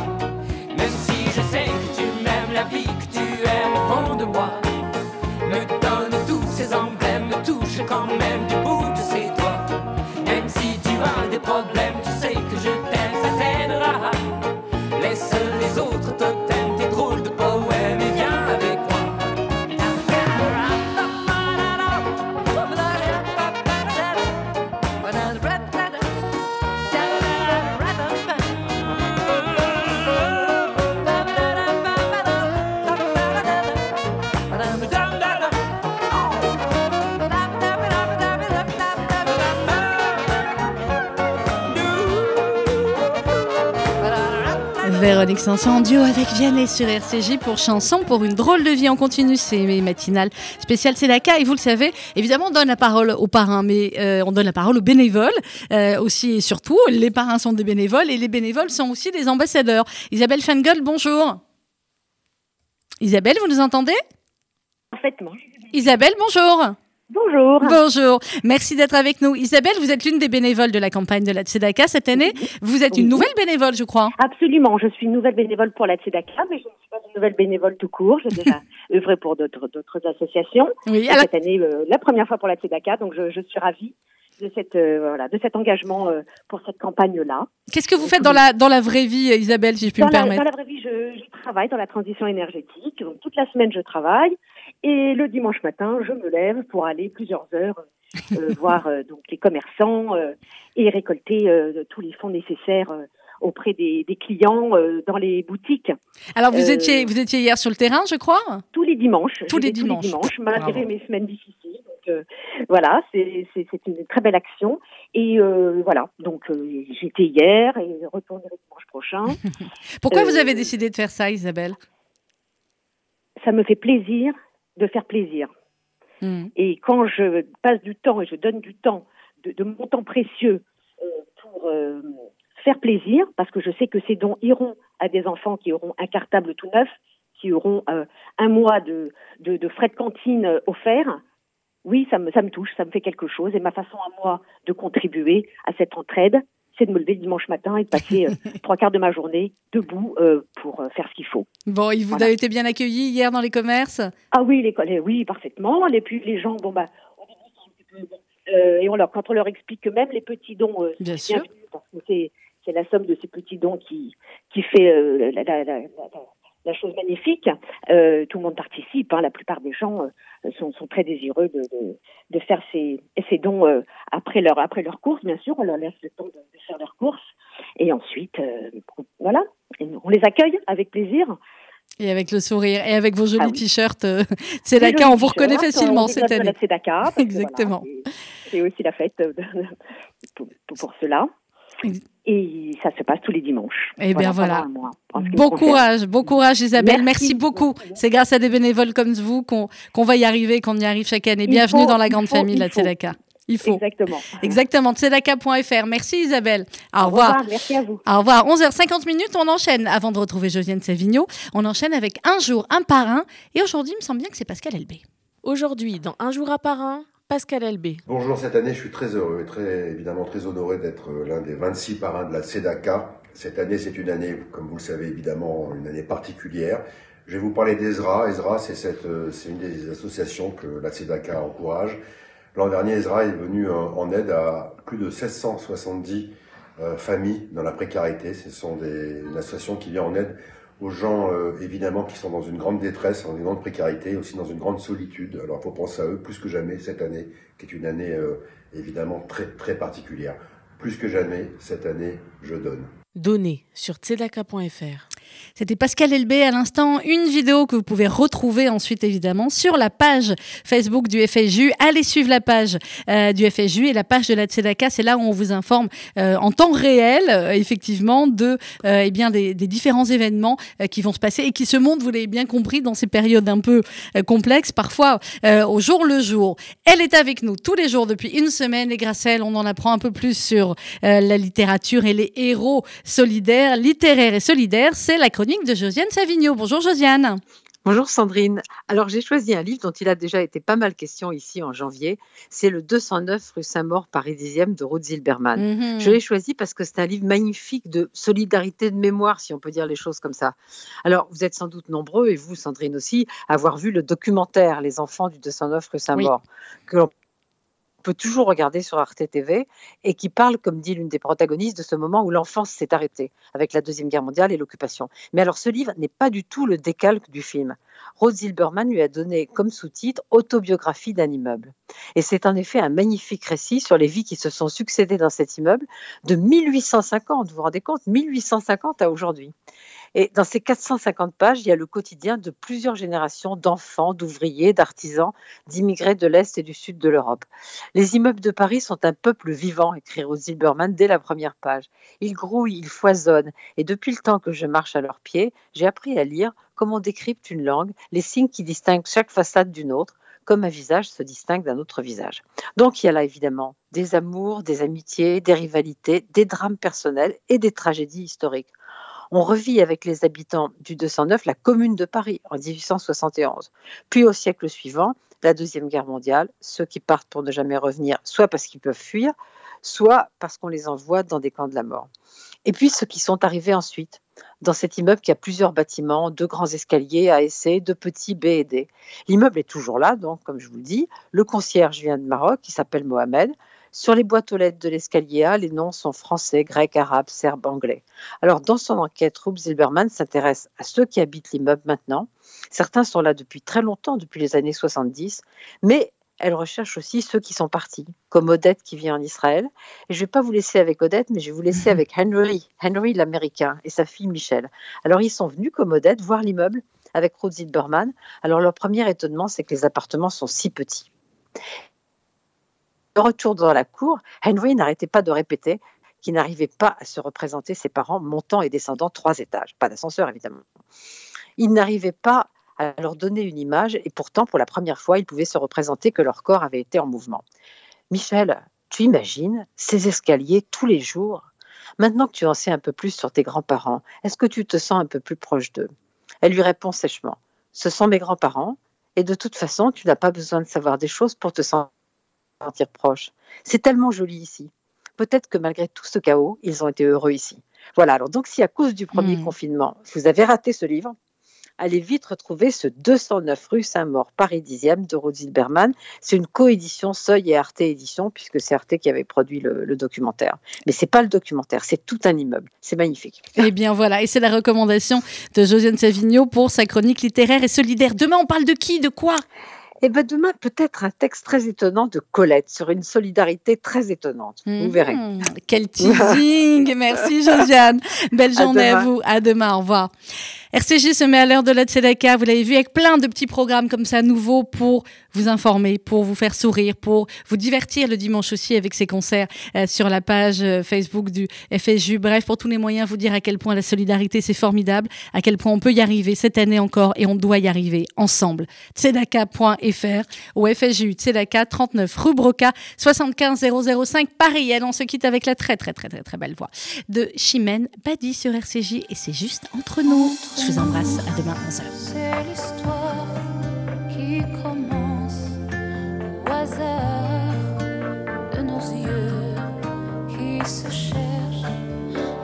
De moi, me donne tous ces emblèmes, me touche quand même du bout de ses doigts. Même si tu as des problèmes, tu sais que je Véronique Sanson en duo avec Vianney sur RCJ pour Chanson pour une drôle de vie. On continue ces matinales spéciales Sedaka et vous le savez, évidemment on donne la parole aux parrains, mais euh, on donne la parole aux bénévoles euh, aussi et surtout. Les parrains sont des bénévoles et les bénévoles sont aussi des ambassadeurs. Isabelle Fangol, bonjour. Isabelle, vous nous entendez? Parfaitement. Isabelle, bonjour. Bonjour. Bonjour. Merci d'être avec nous. Isabelle, vous êtes l'une des bénévoles de la campagne de la Tzedaka cette année. Vous êtes une nouvelle bénévole, je crois. Absolument. Je suis une nouvelle bénévole pour la Tzedaka, mais je ne suis pas une nouvelle bénévole tout court. J'ai déjà œuvré pour d'autres d'autres associations. Oui, alors- Cette année, euh, la première fois pour la Tzedaka, donc je, je suis ravie de cette euh, voilà de cet engagement euh, pour cette campagne là. Qu'est-ce que vous faites dans la dans la vraie vie, Isabelle, si je puis Dans me la, permettre dans la vraie vie, je, je travaille dans la transition énergétique. Donc, toute la semaine, je travaille. Et le dimanche matin, je me lève pour aller plusieurs heures euh, voir euh, donc les commerçants euh, et récolter euh, tous les fonds nécessaires euh, auprès des, des clients euh, dans les boutiques. Alors vous étiez vous étiez hier sur le terrain, je crois? tous les dimanches. Tous les vais dimanches. malgré Bravo. mes semaines difficiles. Donc euh, voilà, c'est une très belle action. Et euh, voilà, donc euh, j'étais hier et je retournerai dimanche prochain. Pourquoi vous avez décidé de faire ça, Isabelle? Ça me fait plaisir de faire plaisir. Hmm. Et quand je passe du temps et je donne du temps, de, de mon temps précieux euh, pour euh, faire plaisir, parce que je sais que ces dons iront à des enfants qui auront un cartable tout neuf, qui auront euh, un mois de, de, de frais de cantine offerts, oui, ça me, ça me touche, ça me fait quelque chose. Et ma façon à moi de contribuer à cette entraide, c'est de me lever le dimanche matin et de passer euh, trois quarts de ma journée debout euh, pour euh, faire ce qu'il faut. Bon, il vous Voilà. avez été bien accueilli hier dans les commerces? Ah oui, les, oui, parfaitement. Et puis les gens, bon bah. Euh, et on leur, quand on leur explique que même les petits dons, euh, Bien sûr. bienvenu, parce que c'est c'est la somme de ces petits dons qui qui fait euh, la, la, la, la- chose magnifique. Euh, tout le monde participe. Hein, la plupart des gens euh, sont, sont très désireux de, de, de faire ces, ces dons euh, après leur après leur course. Bien sûr, on leur laisse le temps de, de faire leur course. Et ensuite, voilà, on les accueille avec plaisir. Et avec le sourire et avec vos jolis Ah oui. t-shirts, euh, Tzedaka, jolis on vous reconnaît facilement cette année. Exactement. voilà, c'est- c'est aussi la fête de- pour, pour- pour cela. Et ça se passe tous les dimanches. Eh bien voilà. un Bon courage, bon courage Isabelle, merci, Merci. beaucoup. C'est grâce à des bénévoles comme vous qu'on qu'on va y arriver, qu'on y arrive chaque année. Il Bienvenue faut, dans la grande faut, famille la. Tzedaka. Il faut. Exactement. Exactement, tzedaka.fr. Merci Isabelle. Au Au revoir. revoir, merci à vous. Au revoir. 11h50 minutes, on enchaîne. Avant de retrouver Josiane Savigno, on enchaîne avec un jour, un parrain. Et aujourd'hui, il me semble bien que c'est Pascal Elbé. Aujourd'hui, dans Un jour à parrain, Pascal Elbé. Bonjour, cette année, je suis très heureux et très, évidemment très honoré d'être euh, l'un des 26 parrains de la Tzedaka. Cette année, c'est une année, comme vous le savez évidemment, une année particulière. Je vais vous parler c'est cette, euh, c'est une des associations que la Tzedaka encourage. L'an dernier, Ezra est venu euh, en aide à plus de 1670 euh, familles dans la précarité. Ce sont des, une association qui vient en aide aux gens, euh, évidemment, qui sont dans une grande détresse, dans une grande précarité, aussi dans une grande solitude. Alors, il faut penser à eux plus que jamais cette année, qui est une année, euh, évidemment, très, très particulière. Plus que jamais, cette année, je donne. Donné sur tzedaka.fr. C'était Pascal Elbé à l'instant, une vidéo que vous pouvez retrouver ensuite évidemment sur la page Facebook du FSJU. Allez suivre la page euh, du FSJU et la page de la Tzedaka, c'est là où on vous informe euh, en temps réel euh, effectivement de eh bien des, différents événements qui vont se passer et qui se montrent, vous l'avez bien compris, dans ces périodes un peu complexes, parfois au jour le jour. Elle est avec nous tous les jours depuis une semaine et grâce à elle, on en apprend un peu plus sur la littérature et les héros solidaires, littéraires et solidaires. C'est la chronique de Josiane Savigno. Bonjour Josiane. Bonjour Sandrine. Alors j'ai choisi un livre dont il a déjà été pas mal question ici en janvier. C'est le 209 rue Saint-Maur, Paris 10e de Ruth Zilberman. Mhm. Je l'ai choisi parce que c'est un livre magnifique de solidarité de mémoire, si on peut dire les choses comme ça. Alors vous êtes sans doute nombreux, et vous Sandrine aussi, à avoir vu le documentaire Les enfants du 209 rue Saint-Maur, que l'on peut toujours regarder sur Arte TV et qui parle, comme dit l'une des protagonistes, de ce moment où l'enfance s'est arrêtée avec la Deuxième Guerre mondiale et l'occupation. Mais alors ce livre n'est pas du tout le décalque du film. Rose Zilberman lui a donné comme sous-titre Autobiographie d'un immeuble. Et c'est en effet un magnifique récit sur les vies qui se sont succédées dans cet immeuble de 1850, vous vous rendez compte? 1850 à aujourd'hui. Et dans ces 450 pages, il y a le quotidien de plusieurs générations d'enfants, d'ouvriers, d'artisans, d'immigrés de l'Est et du Sud de l'Europe. Les immeubles de Paris sont un peuple vivant, écrit Rose Zilberman dès la première page. Ils grouillent, ils foisonnent, et depuis le temps que je marche à leurs pieds, j'ai appris à lire comme on décrypte une langue, les signes qui distinguent chaque façade d'une autre, comme un visage se distingue d'un autre visage. Donc il y a là évidemment des amours, des amitiés, des rivalités, des drames personnels et des tragédies historiques. On revit avec les habitants du 209 la Commune de Paris en 1871. Puis au siècle suivant, la Deuxième Guerre mondiale, ceux qui partent pour ne jamais revenir, soit parce qu'ils peuvent fuir, soit parce qu'on les envoie dans des camps de la mort. Et puis ceux qui sont arrivés ensuite, dans cet immeuble qui a plusieurs bâtiments, deux grands escaliers A et deux petits B et D. L'immeuble est toujours là, donc comme je vous le dis. Le concierge vient de Maroc, qui s'appelle Mohamed. Sur les boîtes aux lettres de l'escalier A, les noms sont français, grec, arabe, serbe, anglais. Alors, dans son enquête, Rube Zilberman s'intéresse à ceux qui habitent l'immeuble maintenant. Certains sont là depuis très longtemps, depuis les années 70, mais elle recherche aussi ceux qui sont partis, comme Odette qui vit en Israël. Et je ne vais pas vous laisser avec Odette, mais je vais vous laisser avec Henry, Henry l'Américain et sa fille Michelle. Alors ils sont venus comme Odette voir l'immeuble avec Ruth Zilberman. Alors leur premier étonnement, c'est que les appartements sont si petits. De retour dans la cour, Henry n'arrêtait pas de répéter qu'il n'arrivait pas à se représenter ses parents montant et descendant trois étages. Pas d'ascenseur, évidemment. Il n'arrivait pas à leur donner une image et pourtant, pour la première fois, ils pouvaient se représenter que leur corps avait été en mouvement. Michel, tu imagines ces escaliers tous les jours? Maintenant que tu en sais un peu plus sur tes grands-parents, est-ce que tu te sens un peu plus proche d'eux? Elle lui répond sèchement Ce sont mes grands-parents et de toute façon, tu n'as pas besoin de savoir des choses pour te sentir proche. C'est tellement joli ici. Peut-être que malgré tout ce chaos, ils ont été heureux ici. Voilà, alors donc si à cause du premier Hmm. confinement, vous avez raté ce livre, allez vite retrouver ce 209 rue Saint-Maur, Paris 10e de Ruth Zilberman. C'est une coédition Seuil et Arte Édition, puisque c'est Arte qui avait produit le, le documentaire. Mais c'est pas le documentaire, c'est tout un immeuble. C'est magnifique. Eh bien voilà, et c'est la recommandation de Josiane Savigno pour sa chronique littéraire et solidaire. Demain, on parle de qui De quoi? Et ben demain, peut-être un texte très étonnant de Colette sur une solidarité très étonnante. Vous verrez. Mmh, Quel teasing Merci Josiane. Belle journée à, vous. À demain. Au revoir. RCJ se met à l'heure de la Tzedaka. Vous l'avez vu avec plein de petits programmes comme ça nouveaux pour vous informer, pour vous faire sourire, pour vous divertir le dimanche aussi avec ces concerts euh, sur la page euh, Facebook du FSJU. Bref, pour tous les moyens, vous dire à quel point la solidarité c'est formidable, à quel point on peut y arriver cette année encore et on doit y arriver ensemble. Tzedaka.fr au FSJU Tzedaka 39 rue Broca 75 005 Paris. Allez, on se quitte avec la très très très très très belle voix de Chimène Badi sur RCJ et c'est juste entre nous. Je vous embrasse. À demain, 11h. C'est l'histoire qui commence au hasard de nos yeux qui se cherchent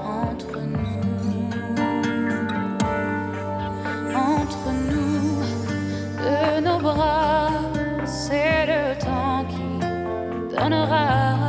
entre nous. Entre nous, de nos bras, c'est le temps qui donnera.